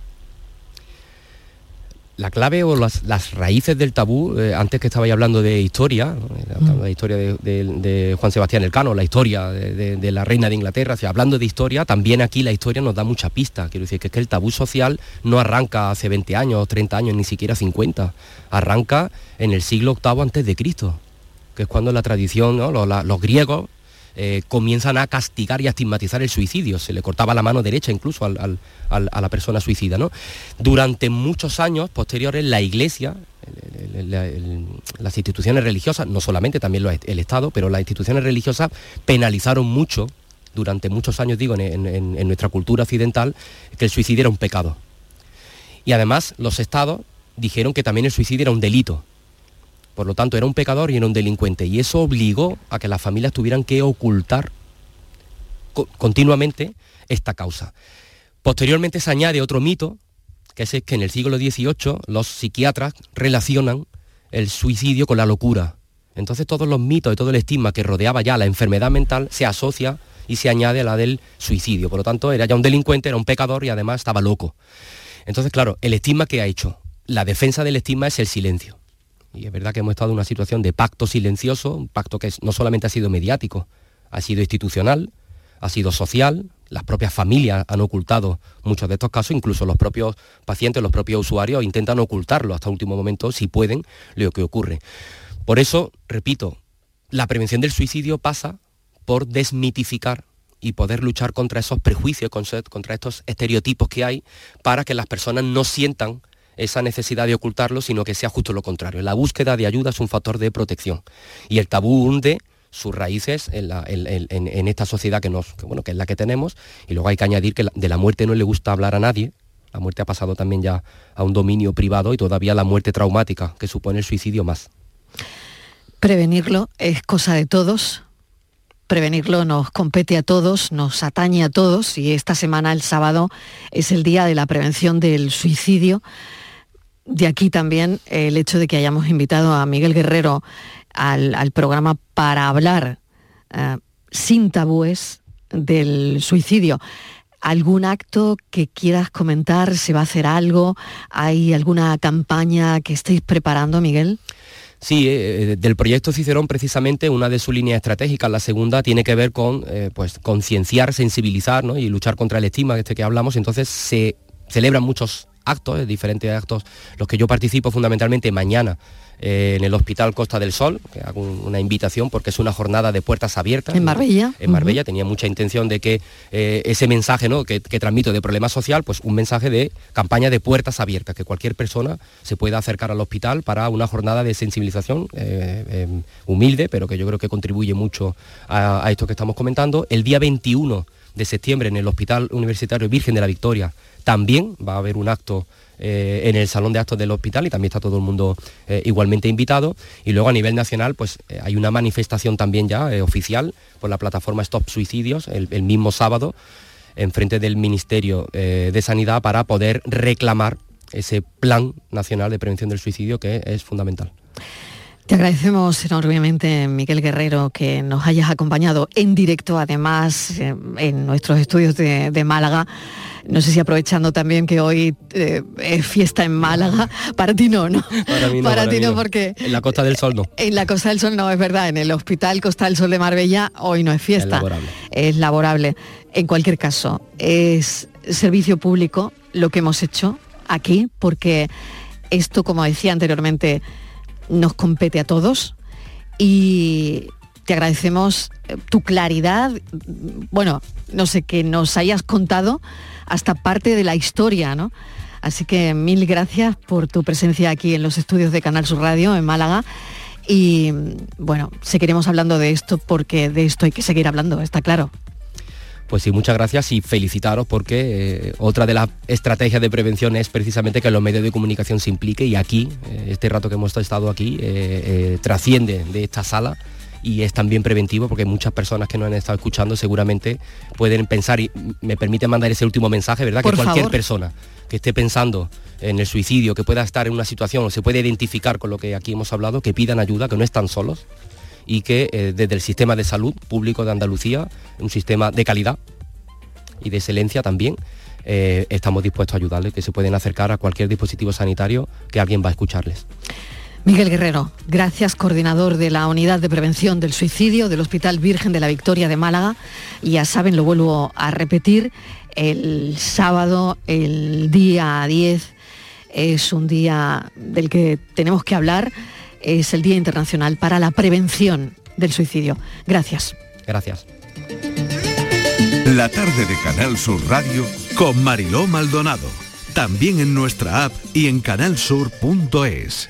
S15: La clave o las, raíces del tabú, eh, antes que estabais hablando de historia, mm. la historia de, Juan Sebastián Elcano, la historia de, la reina de Inglaterra, hablando de historia, también aquí la historia nos da mucha pista. Quiero decir que, es que el tabú social no arranca hace 20 años, 30 años, ni siquiera 50. Arranca en el siglo VIII antes de Cristo, que es cuando la tradición, los griegos eh, comienzan a castigar y a estigmatizar el suicidio. Se le cortaba la mano derecha incluso a la persona suicida. ¿no? Durante muchos años posteriores, la Iglesia, las instituciones religiosas, no solamente también el Estado, pero las instituciones religiosas penalizaron mucho, durante muchos años digo, en nuestra cultura occidental, que el suicidio era un pecado. Y además los estados dijeron que también el suicidio era un delito. Por lo tanto, era un pecador y era un delincuente. Y eso obligó a que las familias tuvieran que ocultar continuamente esta causa. Posteriormente se añade otro mito, que es que en el siglo XVIII los psiquiatras relacionan el suicidio con la locura. Entonces todos los mitos y todo el estigma que rodeaba ya la enfermedad mental se asocia y se añade a la del suicidio. Por lo tanto, era ya un delincuente, era un pecador y además estaba loco. Entonces, claro, el estigma que ha hecho, la defensa del estigma es el silencio. Y es verdad que hemos estado en una situación de pacto silencioso, un pacto que no solamente ha sido mediático, ha sido institucional, ha sido social, las propias familias han ocultado muchos de estos casos, incluso los propios pacientes, los propios usuarios intentan ocultarlo hasta último momento, si pueden, lo que ocurre. Por eso, repito, la prevención del suicidio pasa por desmitificar y poder luchar contra esos prejuicios, contra estos estereotipos que hay, para que las personas no sientan esa necesidad de ocultarlo, sino que sea justo lo contrario. La búsqueda de ayuda es un factor de protección y el tabú hunde sus raíces en, esta sociedad que, es la que tenemos y luego hay que añadir que de la muerte no le gusta hablar a nadie. La muerte ha pasado también ya a un dominio privado y todavía la muerte traumática que supone el suicidio más.
S1: Prevenirlo es cosa de todos, prevenirlo nos compete a todos, nos atañe a todos y esta semana, el sábado, es el día de la prevención del suicidio. De aquí también el hecho de que hayamos invitado a Miguel Guerrero al, programa para hablar eh, sin tabúes del suicidio. ¿Algún acto que quieras comentar? ¿Se va a hacer algo? ¿Hay alguna campaña que estéis preparando, Miguel?
S15: Sí, eh, eh, del proyecto Cicerón precisamente una de sus líneas estratégicas, la segunda, tiene que ver con pues, concienciar, sensibilizar y luchar contra el estigma este que hablamos. Entonces se celebran muchos actos, diferentes actos, los que yo participo fundamentalmente mañana eh, en el Hospital Costa del Sol, que hago una invitación porque es una jornada de puertas abiertas.
S1: En Marbella.
S15: En Marbella, tenía mucha intención de que eh, ese mensaje ¿no? que, transmito de problema social, pues un mensaje de campaña de puertas abiertas, que cualquier persona se pueda acercar al hospital para una jornada de sensibilización eh, humilde, pero que yo creo que contribuye mucho a, a esto que estamos comentando. El día 21 de septiembre en el Hospital Universitario Virgen de la Victoria también va a haber un acto eh, en el salón de actos del hospital y también está todo el mundo eh, igualmente invitado. Y luego a nivel nacional, pues eh, hay una manifestación también ya oficial por la plataforma Stop Suicidios el, mismo sábado en frente del Ministerio de Sanidad para poder reclamar ese plan nacional de prevención del suicidio que es fundamental.
S1: Te agradecemos enormemente, Miguel Guerrero, que nos hayas acompañado en directo, además, eh, en nuestros estudios de, de Málaga. No sé si aprovechando también que hoy eh, es fiesta en Málaga. Para ti no, ¿no?
S15: Para mí no,
S1: Para
S15: para
S1: ti
S15: mí
S1: no, porque
S15: En la Costa del Sol no.
S1: en la Costa del Sol no es verdad. En el Hospital Costa del Sol de Marbella hoy no es fiesta.
S15: laborable.
S1: Es laborable. En cualquier caso, es servicio público lo que hemos hecho aquí, porque esto, como decía anteriormente, nos compete a todos y te agradecemos eh, tu claridad, bueno, no sé, que nos hayas contado hasta parte de la historia, ¿no? Así que mil gracias por tu presencia aquí en los estudios de Canal Sur Radio en Málaga. Y bueno, seguiremos hablando de esto porque de esto hay que seguir hablando, está claro.
S15: Pues sí, muchas gracias y felicitaros porque eh, otra de las estrategias de prevención es precisamente que los medios de comunicación se impliquen y aquí, eh, este rato que hemos estado aquí, eh, eh, trasciende de esta sala y es también preventivo porque muchas personas que nos han estado escuchando seguramente pueden pensar y me permite mandar ese último mensaje, ¿verdad?
S1: Por
S15: que cualquier
S1: favor.
S15: persona que esté pensando en el suicidio, que pueda estar en una situación o se puede identificar con lo que aquí hemos hablado, que pidan ayuda, que no están solos y que eh, desde el sistema de salud público de Andalucía, un sistema de calidad y de excelencia también, eh, estamos dispuestos a ayudarles, que se pueden acercar a cualquier dispositivo sanitario que alguien va a escucharles.
S1: Miguel Guerrero, gracias, coordinador de la Unidad de Prevención del Suicidio del Hospital Virgen de la Victoria de Málaga. Ya saben, lo vuelvo a repetir, el sábado, el día 10, es un día del que tenemos que hablar, es el Día Internacional para la Prevención del Suicidio. Gracias.
S15: Gracias.
S2: La tarde de Canal Sur Radio
S16: Con Mariló Maldonado. También en nuestra app y en canalsur.es.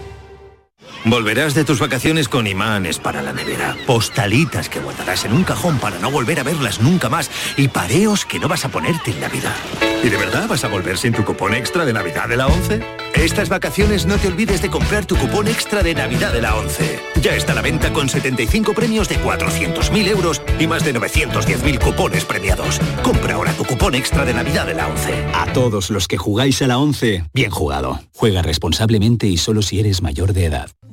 S17: Volverás de tus vacaciones con imanes para la nevera, postalitas que guardarás en un cajón para no volver a verlas nunca más y pareos que no vas a ponerte en Navidad. ¿Y de verdad vas a volver sin tu cupón extra de Navidad de la 11? Estas vacaciones no te olvides de comprar tu cupón extra de Navidad de la 11. Ya está a la venta con 75 premios de 400.000 euros y más de 910.000 cupones premiados. Compra ahora tu cupón extra de Navidad de la 11.
S18: A todos los que jugáis a la 11, bien jugado. Juega responsablemente y solo si eres mayor de edad.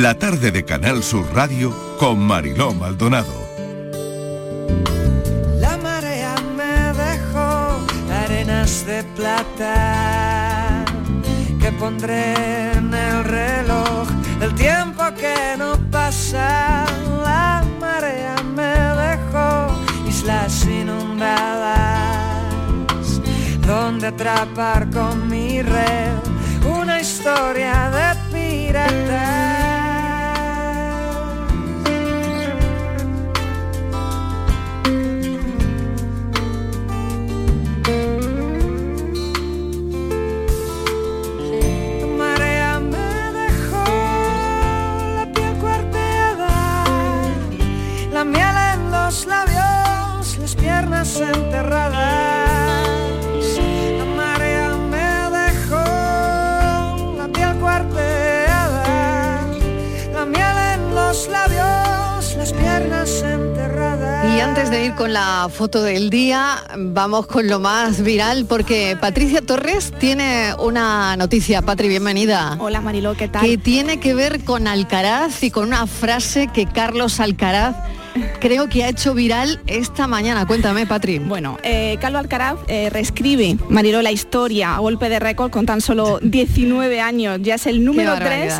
S2: La tarde de Canal Sur Radio con Mariló Maldonado.
S19: La marea me dejó arenas de plata que pondré en el reloj el tiempo que no pasa. La marea me dejó islas inundadas donde atrapar con mi red una historia de pirata.
S1: Antes de ir con la foto del día, vamos con lo más viral porque Patricia Torres tiene una noticia. Patri, bienvenida.
S20: Hola Mariló, ¿qué tal?
S1: Que tiene que ver con Alcaraz y con una frase que Carlos Alcaraz creo que ha hecho viral esta mañana. Cuéntame, Patri.
S21: Bueno, eh, Carlos Alcaraz eh, reescribe, Mariló, la historia a golpe de récord con tan solo 19 años. Ya es el número 3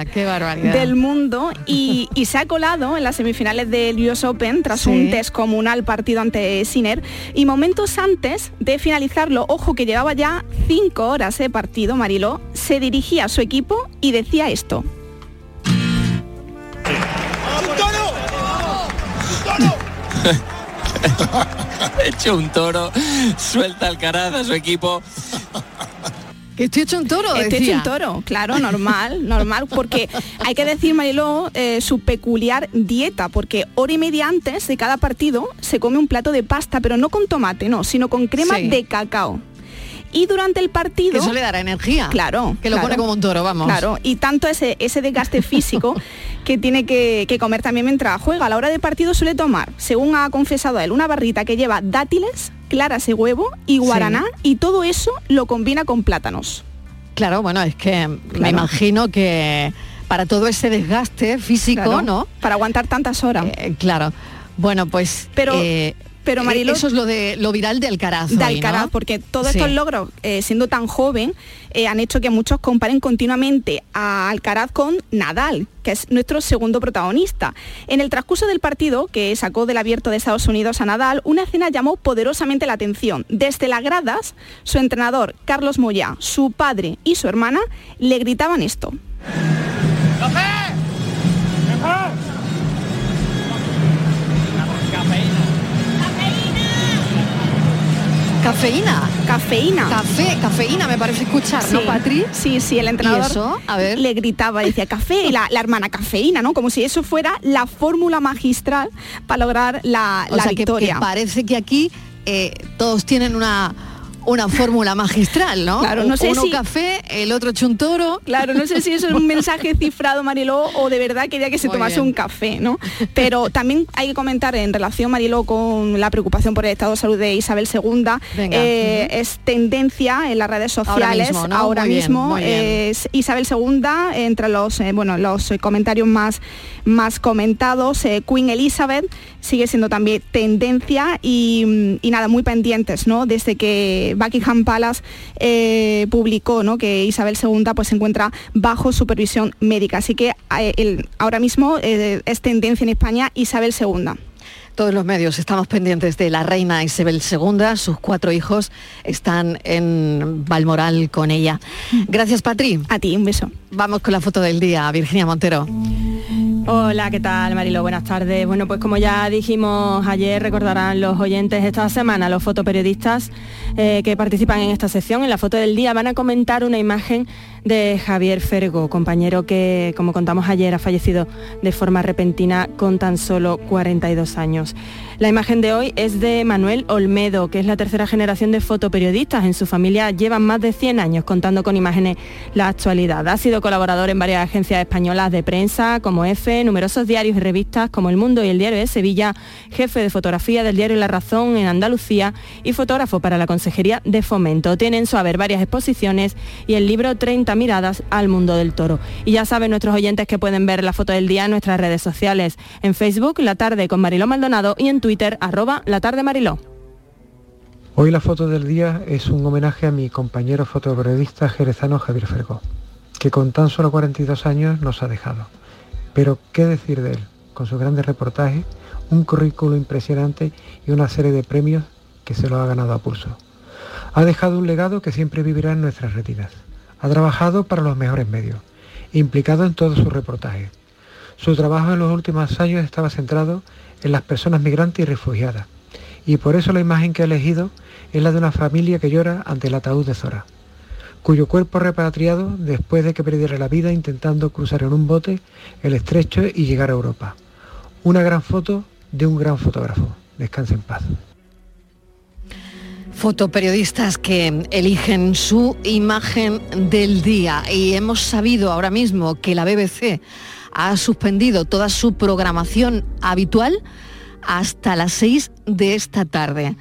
S21: del mundo y, y se ha colado en las semifinales del US Open tras
S1: Sí.
S21: un descomunal partido ante Sinner y momentos antes de finalizarlo, ojo que llevaba ya cinco horas de partido, Mariló, se dirigía a su equipo y decía esto.
S22: hecho un toro, suelta Alcaraz a su equipo.
S1: Que estoy hecho un toro,
S21: Estoy hecho un toro, claro, normal, normal, porque hay que decir, Mariló, eh, su peculiar dieta, porque hora y media antes de cada partido se come un plato de pasta, pero no con tomate, no, sino con crema
S1: Sí.
S21: de cacao. Y durante el partido...
S1: Eso le dará energía.
S21: Claro.
S1: Que lo
S21: claro.
S1: pone como un toro, vamos.
S21: Claro, y tanto ese, ese desgaste físico que tiene que, que comer también mientras juega. A la hora del partido suele tomar, según ha confesado él, una barrita que lleva dátiles, claras de huevo y guaraná, y todo eso lo combina con plátanos.
S1: Claro, bueno, es que me imagino que para todo ese desgaste físico,
S21: Claro,
S1: ¿no?
S21: Para aguantar tantas horas.
S1: Eh, claro. Bueno, pues
S21: Pero-
S1: eh,
S21: pero,
S1: eh, eso es lo de lo viral de Alcaraz.
S21: de
S1: hoy,
S21: Alcaraz,
S1: ¿no?
S21: porque todos
S1: Sí.
S21: estos logros, eh, siendo tan joven, eh, han hecho que muchos comparen continuamente a Alcaraz con Nadal, que es nuestro segundo protagonista. En el transcurso del partido, que sacó del abierto de Estados Unidos a Nadal, una escena llamó poderosamente la atención. Desde las gradas, su entrenador, Carlos Moyá, su padre y su hermana le gritaban esto.
S1: Cafeína.
S21: Cafeína.
S1: Café, cafeína me parece escuchar, ¿no,
S21: Sí,
S1: Patri?
S21: Sí, sí, el entrenador
S1: ¿Y eso? A ver.
S21: le gritaba, decía café, y la, la hermana cafeína, ¿no? Como si eso fuera la fórmula magistral para lograr la,
S1: O
S21: la
S1: sea, que-
S21: victoria.
S1: Que, parece que aquí eh, todos tienen una una fórmula magistral, ¿no?
S21: Claro, no sé
S1: Uno
S21: si-
S1: café, el otro chuntoro.
S21: Claro, no sé si eso es un mensaje cifrado, Mariló, o de verdad quería que se
S1: Muy
S21: tomase
S1: bien.
S21: un café, ¿no? Pero también hay que comentar en relación, Mariló, con la preocupación por el estado de salud de Isabel II.
S1: Venga.
S21: eh, Es tendencia en las redes sociales
S1: mismo, ¿no?
S21: ahora
S1: Muy
S21: mismo.
S1: bien.
S21: es Isabel II, entre los, eh, bueno, los eh, comentarios más, más comentados, eh, Queen Elizabeth sigue siendo también tendencia y, mm, y nada, muy pendientes, ¿no? Desde que Buckingham Palace eh, publicó ¿no? que Isabel II pues, se encuentra bajo supervisión médica. Así que eh, ahora mismo eh, es tendencia en España Isabel II.
S1: Todos los medios estamos pendientes de la reina Isabel II, sus cuatro hijos están en Balmoral con ella. Gracias, Patri.
S21: A ti, un beso.
S1: Vamos con la foto del día, Virginia Montero.
S23: Hola, ¿qué tal Marilo? Buenas tardes. Bueno, pues como ya dijimos ayer, recordarán los oyentes esta semana, los fotoperiodistas eh, que participan en esta sección, en la foto del día, van a comentar una imagen de Javier Fergo, compañero que, como contamos ayer, ha fallecido de forma repentina con tan solo 42 años. La imagen de hoy es de Manuel Olmedo, que es la tercera generación de fotoperiodistas. En su familia llevan más de 100 años contando con imágenes la actualidad. Ha sido colaborador en varias agencias españolas de prensa, como EFE, numerosos diarios y revistas como El Mundo y El Diario de Sevilla, jefe de fotografía del diario La Razón en Andalucía y fotógrafo para la Consejería de Fomento. Tiene en su haber varias exposiciones y el libro 30 miradas al mundo del toro. Y ya saben nuestros oyentes que pueden ver la foto del día en nuestras redes sociales, en Facebook, La Tarde con Mariló Maldonado y en Twitter, arroba La Tarde Mariló.
S20: Hoy la foto del día es un homenaje a mi compañero fotoperiodista jerezano Javier Fergó, que con tan solo 42 años nos ha dejado. Pero qué decir de él, con sus grandes reportajes, un currículo impresionante y una serie de premios que se lo ha ganado a pulso. Ha dejado un legado que siempre vivirá en nuestras retinas. Ha trabajado para los mejores medios, implicado en todos sus reportajes. Su trabajo en los últimos años estaba centrado en las personas migrantes y refugiadas, y por eso la imagen que ha elegido es la de una familia que llora ante el ataúd de Zora, cuyo cuerpo repatriado después de que perdiera la vida intentando cruzar en un bote el estrecho y llegar a Europa. Una gran foto de un gran fotógrafo. Descanse en paz.
S1: Fotoperiodistas que eligen su imagen del día y hemos sabido ahora mismo que la BBC ha suspendido toda su programación habitual hasta las 6 de esta tarde.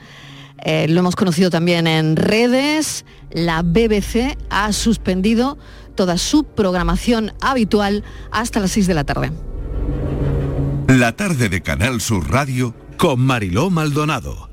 S1: Eh, lo hemos conocido también en redes. La BBC ha suspendido toda su programación habitual hasta las 6 de la tarde.
S24: La tarde de Canal Sur Radio
S16: con Mariló Maldonado.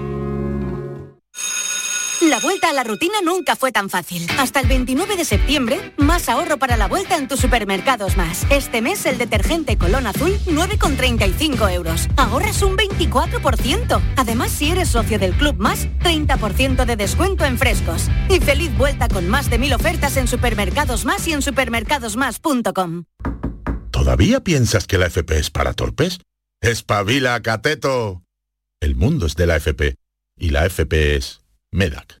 S25: La vuelta a la rutina nunca fue tan fácil. Hasta el 29 de septiembre, más ahorro para la vuelta en tus supermercados más. Este mes el detergente Colón Azul 9,35 euros. Ahorras un 24%. Además, si eres socio del Club Más, 30% de descuento en frescos. Y feliz vuelta con más de mil ofertas en supermercados más y en supermercadosmás.com.
S26: ¿Todavía piensas que la FP es para torpes? ¡Espabila, cateto! El mundo es de la FP y la FP es MEDAC.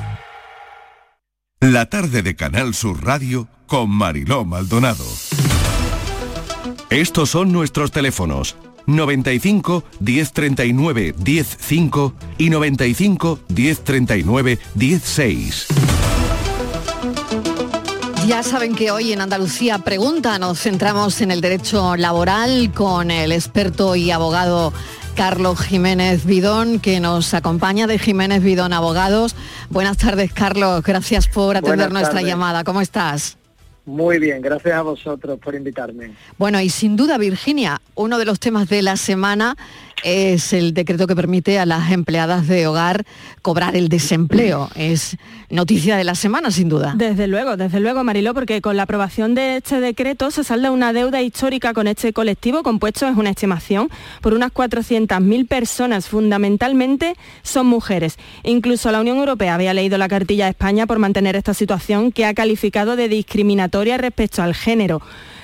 S2: La tarde de Canal Sur Radio con Mariló Maldonado. Estos son nuestros teléfonos 95 1039 105 y 95 1039 16.
S1: Ya saben que hoy en Andalucía Pregunta nos centramos en el derecho laboral con el experto y abogado Carlos Jiménez Bidón, que nos acompaña de Jiménez Bidón Abogados. Buenas tardes, Carlos. Gracias por atender
S27: Buenas
S1: nuestra
S27: tardes.
S1: llamada. ¿Cómo estás?
S27: Muy bien, gracias a vosotros por invitarme.
S1: Bueno, y sin duda, Virginia, uno de los temas de la semana es el decreto que permite a las empleadas de hogar cobrar el desempleo. Es noticia de la semana, sin duda.
S23: Desde luego, desde luego, Mariló, porque con la aprobación de este decreto se salda una deuda histórica con este colectivo, compuesto, es una estimación, por unas 400.000 personas, fundamentalmente son mujeres. Incluso la Unión Europea había leído la cartilla a España por mantener esta situación que ha calificado de discriminatoria respecto al género.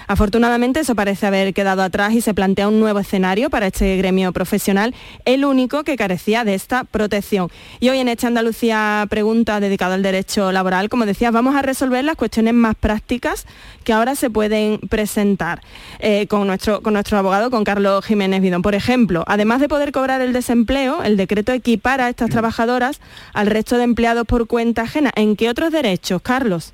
S23: Afortunadamente eso parece haber quedado atrás y se plantea un nuevo escenario para este gremio profesional, el único que carecía de esta protección. Y hoy en esta Andalucía pregunta dedicada al derecho laboral, como decía, vamos a resolver las cuestiones más prácticas que ahora se pueden presentar eh, con, nuestro, con nuestro abogado, con Carlos Jiménez Vidón. Por ejemplo, además de poder cobrar el desempleo, el decreto equipara a estas trabajadoras al resto de empleados por cuenta ajena. ¿En qué otros derechos, Carlos?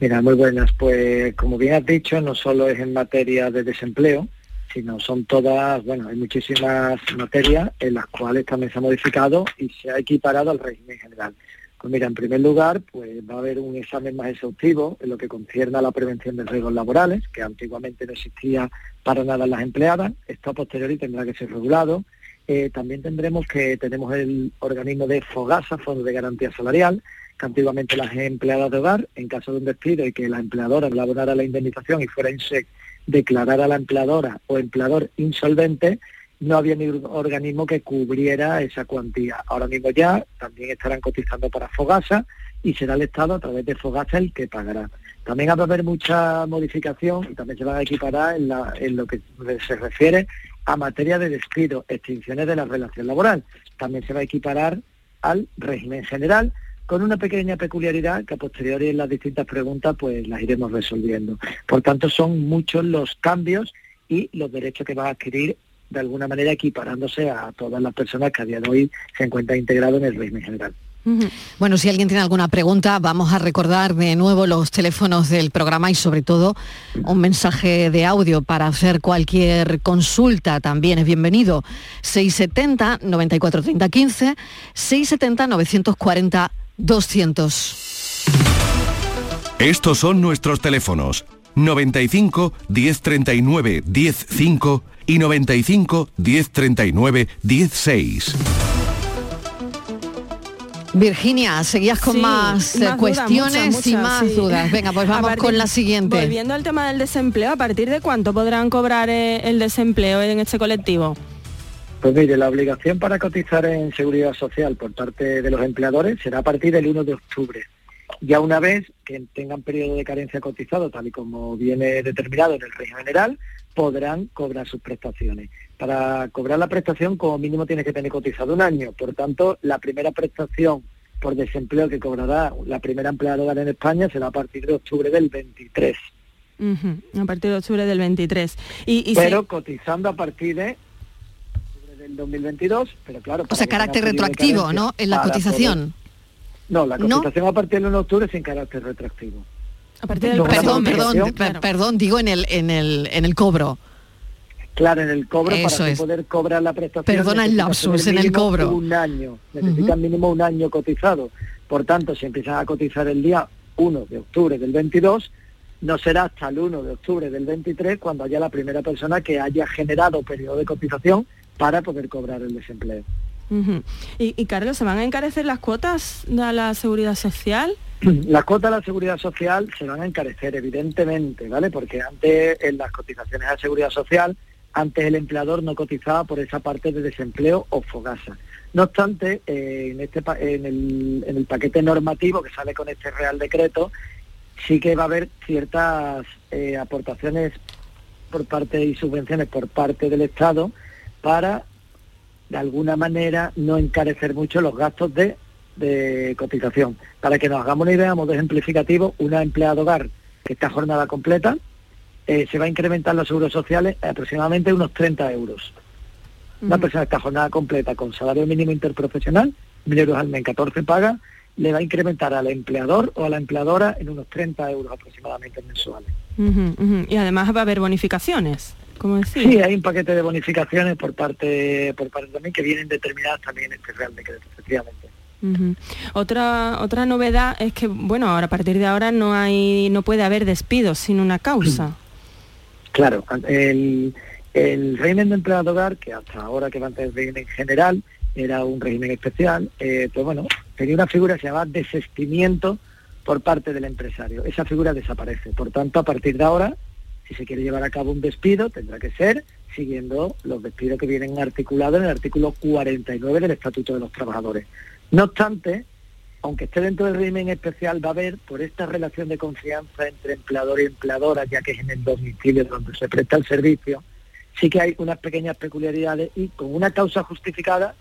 S27: Mira, muy buenas. Pues como bien has dicho, no solo es en materia de desempleo, sino son todas, bueno, hay muchísimas materias en las cuales también se ha modificado y se ha equiparado al régimen general. Pues mira, en primer lugar, pues va a haber un examen más exhaustivo en lo que concierne a la prevención de riesgos laborales, que antiguamente no existía para nada en las empleadas. Esto a posteriori tendrá que ser regulado. Eh, también tendremos que tenemos el organismo de FOGASA, Fondo de Garantía Salarial, que antiguamente las empleadas de hogar, en caso de un despido y que la empleadora elaborara la indemnización y fuera INSEC, declarara la empleadora o empleador insolvente, no había ningún organismo que cubriera esa cuantía. Ahora mismo ya también estarán cotizando para Fogasa y será el Estado a través de Fogasa el que pagará. También va a haber mucha modificación y también se van a equiparar en, en lo que se refiere a materia de despido, extinciones de la relación laboral. También se va a equiparar al régimen general con una pequeña peculiaridad que a posteriori en las distintas preguntas pues las iremos resolviendo. Por tanto, son muchos los cambios y los derechos que van a adquirir de alguna manera equiparándose a todas las personas que a día de hoy se encuentran integrados en el régimen general.
S1: Bueno, si alguien tiene alguna pregunta, vamos a recordar de nuevo los teléfonos del programa y sobre todo un mensaje de audio para hacer cualquier consulta también es bienvenido. 670 94 30 15, 670 940 200.
S2: Estos son nuestros teléfonos 95 1039 105 y 95 1039 16.
S1: Virginia, seguías con
S23: Sí,
S1: más, eh,
S23: más dudas,
S1: cuestiones
S23: muchas,
S1: y
S23: muchas,
S1: más
S23: sí.
S1: dudas. Venga, pues vamos
S23: partir-
S1: con la siguiente.
S23: Volviendo al tema del desempleo, ¿a partir de cuánto podrán cobrar eh, el desempleo en este colectivo?
S27: Pues mire, la obligación para cotizar en seguridad social por parte de los empleadores será a partir del 1 de octubre. Ya una vez que tengan periodo de carencia cotizado, tal y como viene determinado en el régimen general, podrán cobrar sus prestaciones. Para cobrar la prestación, como mínimo, tienes que tener cotizado un año. Por tanto, la primera prestación por desempleo que cobrará la primera empleadora en España será a partir de octubre del 23.
S23: Ujú, A partir de octubre del 23. Y, y se-
S27: pero cotizando a partir de octubre del 2022, pero claro...
S1: O sea, carácter retroactivo, ¿no? En la cotización.
S27: poder- No, la
S1: ¿No?
S27: cotización a partir del 1 de octubre sin carácter retroactivo.
S23: A partir
S27: No,
S1: Perdón, perdón, perdón, digo en el, en el, en el cobro.
S27: Claro, en el cobro,
S1: Eso
S27: para
S1: es.
S27: poder cobrar la prestación...
S1: Perdona el lapsus, en el cobro.
S27: Un año, necesitas mínimo un año cotizado. Por tanto, si empiezas a cotizar el día 1 de octubre del 22, no será hasta el 1 de octubre del 23 cuando haya la primera persona que haya generado periodo de cotización para poder cobrar el desempleo.
S23: Y, y, Carlos, ¿se van a encarecer las cuotas a la seguridad social?
S27: Las cuotas de la seguridad social se van a encarecer, evidentemente, ¿vale? Porque antes en las cotizaciones a la seguridad social, antes el empleador no cotizaba por esa parte de desempleo o fogasa. No obstante, eh, en, este, pa- en, el, en el paquete normativo que sale con este Real Decreto, sí que va a haber ciertas eh, aportaciones por parte y subvenciones por parte del Estado para, de alguna manera, no encarecer mucho los gastos de, de cotización. Para que nos hagamos una idea, a modo ejemplificativo, una empleada de hogar que está jornada completa, eh, se va a incrementar los seguros sociales aproximadamente unos 30 euros. Una persona que está jornada completa con salario mínimo interprofesional, 1.000 euros al mes, en 14 paga, le va a incrementar al empleador o a la empleadora en unos 30 euros aproximadamente mensuales.
S23: Y además va a haber bonificaciones, como decía.
S27: Sí, hay un paquete de bonificaciones por parte, por parte también que vienen determinadas también en este Real Decreto, efectivamente.
S23: Otra otra novedad es que bueno ahora a partir de ahora no hay no puede haber despidos sin una causa.
S27: Claro, el, el régimen de empleado de hogar, que hasta ahora que va antes del régimen general, era un régimen especial, eh, pues bueno, tenía una figura que se llama desestimiento por parte del empresario. Esa figura desaparece. Por tanto, a partir de ahora, si se quiere llevar a cabo un despido, tendrá que ser siguiendo los despidos que vienen articulados en el artículo 49 del Estatuto de los Trabajadores. No obstante, aunque esté dentro del régimen especial, va a haber, por esta relación de confianza entre empleador y empleadora, ya que es en el domicilio donde se presta el servicio, sí que hay unas pequeñas peculiaridades y con una causa justificada,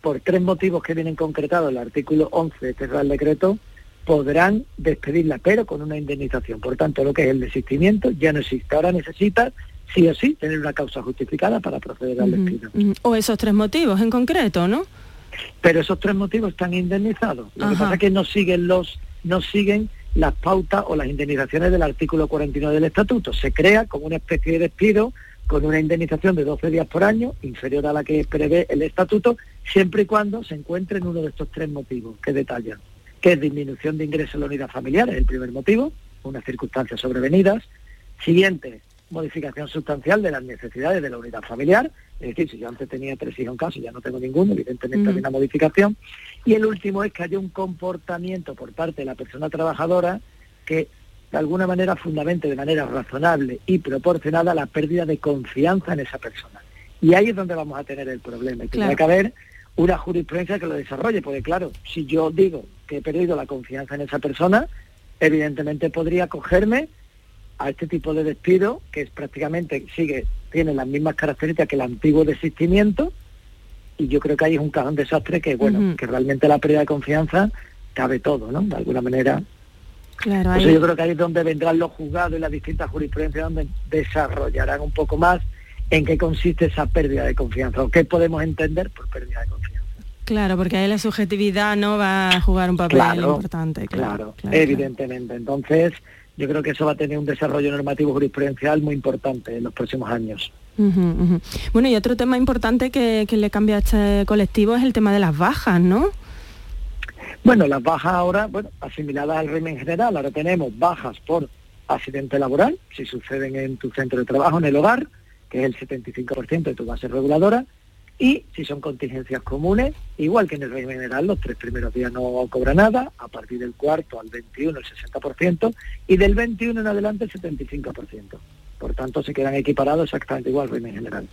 S27: por tres motivos que vienen concretados en el artículo 11 de este Real Decreto, podrán despedirla, pero con una indemnización. Por tanto, lo que es el desistimiento ya no existe. Ahora necesita, sí o sí, tener una causa justificada para proceder al despido.
S23: O esos tres motivos en concreto, ¿no?
S27: pero esos tres motivos están indemnizados. Lo que pasa es que no siguen los, no siguen las pautas o las indemnizaciones del artículo 49 del estatuto. Se crea como una especie de despido con una indemnización de 12 días por año, inferior a la que prevé el estatuto, siempre y cuando se encuentre en uno de estos tres motivos que detallan, que es disminución de ingresos en la unidad familiar, es el primer motivo, unas circunstancias sobrevenidas. Siguiente, modificación sustancial de las necesidades de la unidad familiar, es decir, si yo antes tenía tres hijos en casa y ya no tengo ninguno, evidentemente hay
S28: Ujú.
S27: una modificación. Y el último es que haya un comportamiento por parte de la persona trabajadora que de alguna manera fundamente de manera razonable y proporcionada la pérdida de confianza en esa persona. Y ahí es donde vamos a tener el problema. Y tendrá
S23: Claro.
S27: que haber una jurisprudencia que lo desarrolle, porque claro, si yo digo que he perdido la confianza en esa persona, evidentemente podría cogerme a este tipo de despido, que es prácticamente sigue, tiene las mismas características que el antiguo desistimiento, y yo creo que ahí es un cajón desastre que, bueno, que realmente la pérdida de confianza cabe todo, ¿no? De alguna manera.
S23: Claro,
S27: Por
S23: ahí-
S27: eso yo creo que ahí es donde vendrán los juzgados y las distintas jurisprudencias donde desarrollarán un poco más en qué consiste esa pérdida de confianza o qué podemos entender por pérdida de confianza.
S23: Claro, porque ahí la subjetividad no va a jugar un papel
S27: Claro,
S23: importante. Claro,
S27: evidentemente. Entonces, yo creo que eso va a tener un desarrollo normativo jurisprudencial muy importante en los próximos años.
S23: Bueno, y otro tema importante que, que le cambia a este colectivo es el tema de las bajas, ¿no?
S27: Bueno, las bajas ahora, bueno, asimiladas al régimen general, ahora tenemos bajas por accidente laboral, si suceden en tu centro de trabajo, en el hogar, que es el 75% de tu base reguladora, y si son contingencias comunes, igual que en el régimen general, los tres primeros días no cobra nada, a partir del cuarto al 21 el 60%, y del 21 en adelante el 75%. Por tanto, se quedan equiparados exactamente igual al régimen general.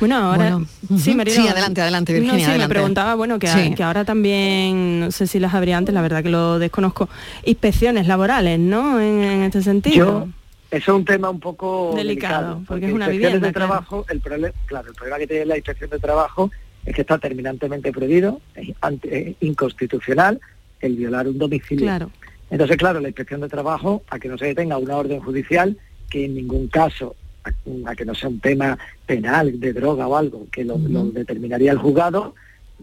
S23: Bueno, ahora
S1: sí, adelante, adelante, Virginia.
S23: No, sí, me preguntaba, bueno, que, que, ahora también, no sé si las habría antes, la verdad que lo desconozco, inspecciones laborales, ¿no? En, este sentido.
S27: Eso es un tema un poco
S23: delicado, porque, es una
S27: vivienda. de trabajo, el problema, claro, el problema que tiene la inspección de trabajo es que está terminantemente prohibido, es, inconstitucional el violar un domicilio.
S23: Claro.
S27: Entonces, claro, la inspección de trabajo, a que no se detenga una orden judicial, que en ningún caso a, que no sea un tema penal, de droga o algo, que lo, determinaría el juzgado,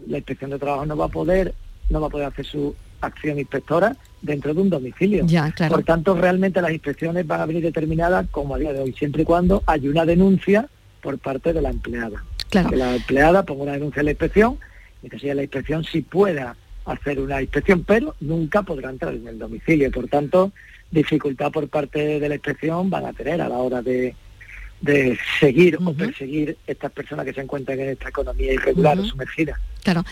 S27: la inspección de trabajo no va a poder, no va a poder hacer su acción inspectora dentro de un domicilio. Por tanto, realmente las inspecciones van a venir determinadas como a día de hoy, siempre y cuando hay una denuncia por parte de la empleada. Que la empleada ponga una denuncia a la inspección y que sea la inspección si pueda hacer una inspección, pero nunca podrá entrar en el domicilio. Por tanto, dificultad por parte de la inspección van a tener a la hora de, de seguir o perseguir estas personas que se encuentran en esta economía irregular o sumergida.
S1: Claro.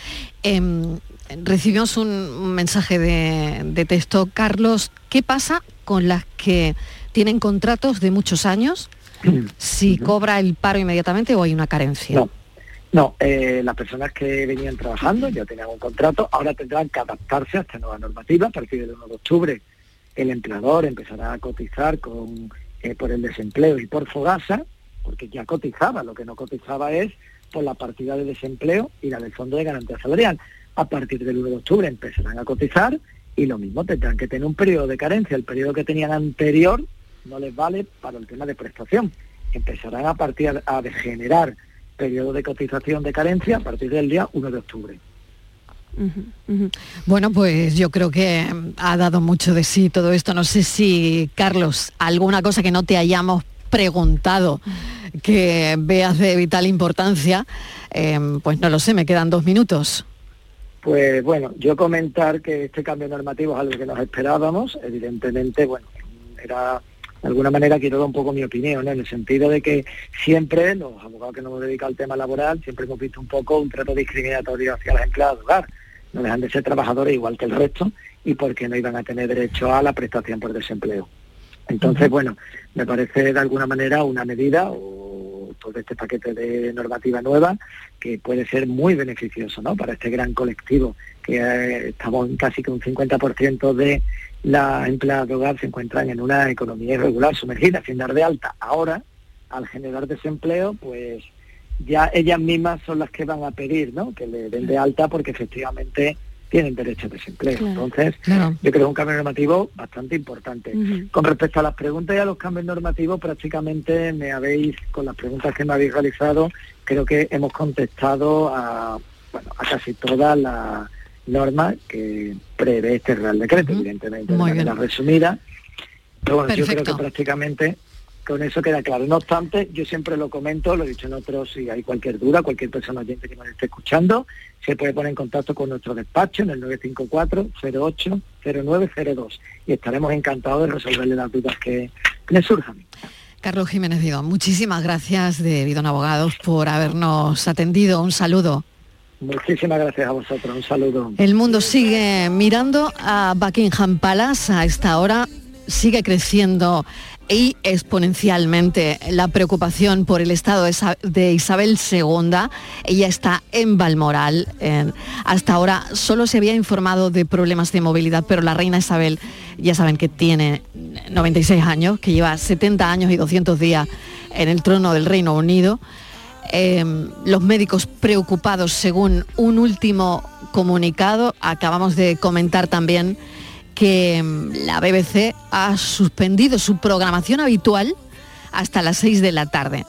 S1: Em, recibimos un mensaje de, texto. Carlos, ¿qué pasa con las que tienen contratos de muchos años? si cobra el paro inmediatamente o hay una carencia.
S27: No, no eh, las personas que venían trabajando ya tenían un contrato, ahora tendrán que adaptarse a esta nueva normativa. A partir del 1 de octubre el empleador empezará a cotizar con eh, por el desempleo y por Fogasa, porque ya cotizaba, lo que no cotizaba es por la partida de desempleo y la del Fondo de Garantía Salarial. A partir del 1 de octubre empezarán a cotizar y lo mismo tendrán que tener un periodo de carencia. El periodo que tenían anterior no les vale para el tema de prestación. Empezarán a partir a generar periodo de cotización de carencia a partir del día 1 de octubre.
S1: Bueno, pues yo creo que ha dado mucho de sí todo esto. No sé si, Carlos, alguna cosa que no te hayamos preguntado que veas de vital importancia, em, pues no lo sé, me quedan dos minutos.
S27: Pues bueno, yo comentar que este cambio normativo es algo que nos esperábamos, evidentemente, bueno, era de alguna manera quiero dar un poco mi opinión, en el sentido de que siempre, los abogados que nos hemos dedicado al tema laboral, siempre hemos visto un poco un trato discriminatorio hacia las empleadas de hogar no dejan de ser trabajadores igual que el resto y porque no iban a tener derecho a la prestación por desempleo. Entonces, bueno, me parece de alguna manera una medida o todo este paquete de normativa nueva que puede ser muy beneficioso ¿no? para este gran colectivo que eh, estamos en casi que un 50% de las empleadas de hogar se encuentran en una economía irregular, sumergida, sin dar de alta. Ahora, al generar desempleo, pues ya ellas mismas son las que van a pedir ¿no? que le den de alta porque efectivamente tienen derecho a desempleo. Entonces, yo creo que es un cambio normativo bastante importante. Con respecto a las preguntas y a los cambios normativos, prácticamente me habéis, con las preguntas que me habéis realizado, creo que hemos contestado a, bueno, a casi todas las normas que prevé este Real Decreto, evidentemente, de manera resumida. Pero bueno, yo creo que prácticamente con eso queda claro. No obstante, yo siempre lo comento, lo he dicho en otros, si hay cualquier duda, cualquier persona oyente que nos esté escuchando, se puede poner en contacto con nuestro despacho en el 954-08-0902 y estaremos encantados de resolverle las dudas que le surjan.
S1: Carlos Jiménez Vidón, muchísimas gracias de Vidón Abogados por habernos atendido. Un saludo.
S27: Muchísimas gracias a vosotros, un saludo.
S1: El mundo sigue mirando a Buckingham Palace a esta hora, sigue creciendo y exponencialmente la preocupación por el estado de Isabel II. Ella está en Balmoral. hasta ahora solo se había informado de problemas de movilidad, pero la reina Isabel, ya saben que tiene 96 años, que lleva 70 años y 200 días en el trono del Reino Unido. Em, los médicos preocupados según un último comunicado. Acabamos de comentar también que mm, la BBC ha suspendido su programación habitual hasta las 6 de la tarde.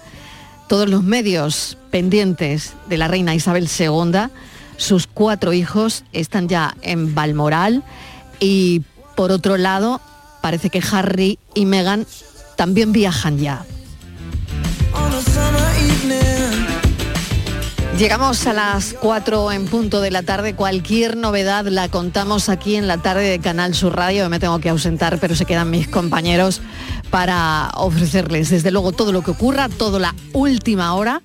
S1: Todos los medios pendientes de la reina Isabel II, sus cuatro hijos están ya en Balmoral y por otro lado parece que Harry y Meghan también viajan ya. Llegamos a las 4 en punto de la tarde. Cualquier novedad la contamos aquí en la tarde de Canal Sur Radio. Me tengo que ausentar, pero se quedan mis compañeros para ofrecerles, desde luego, todo lo que ocurra, toda la última hora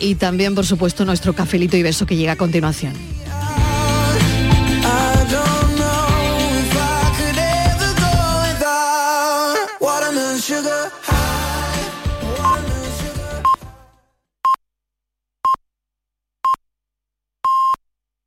S1: y también, por supuesto, nuestro cafelito y beso que llega a continuación.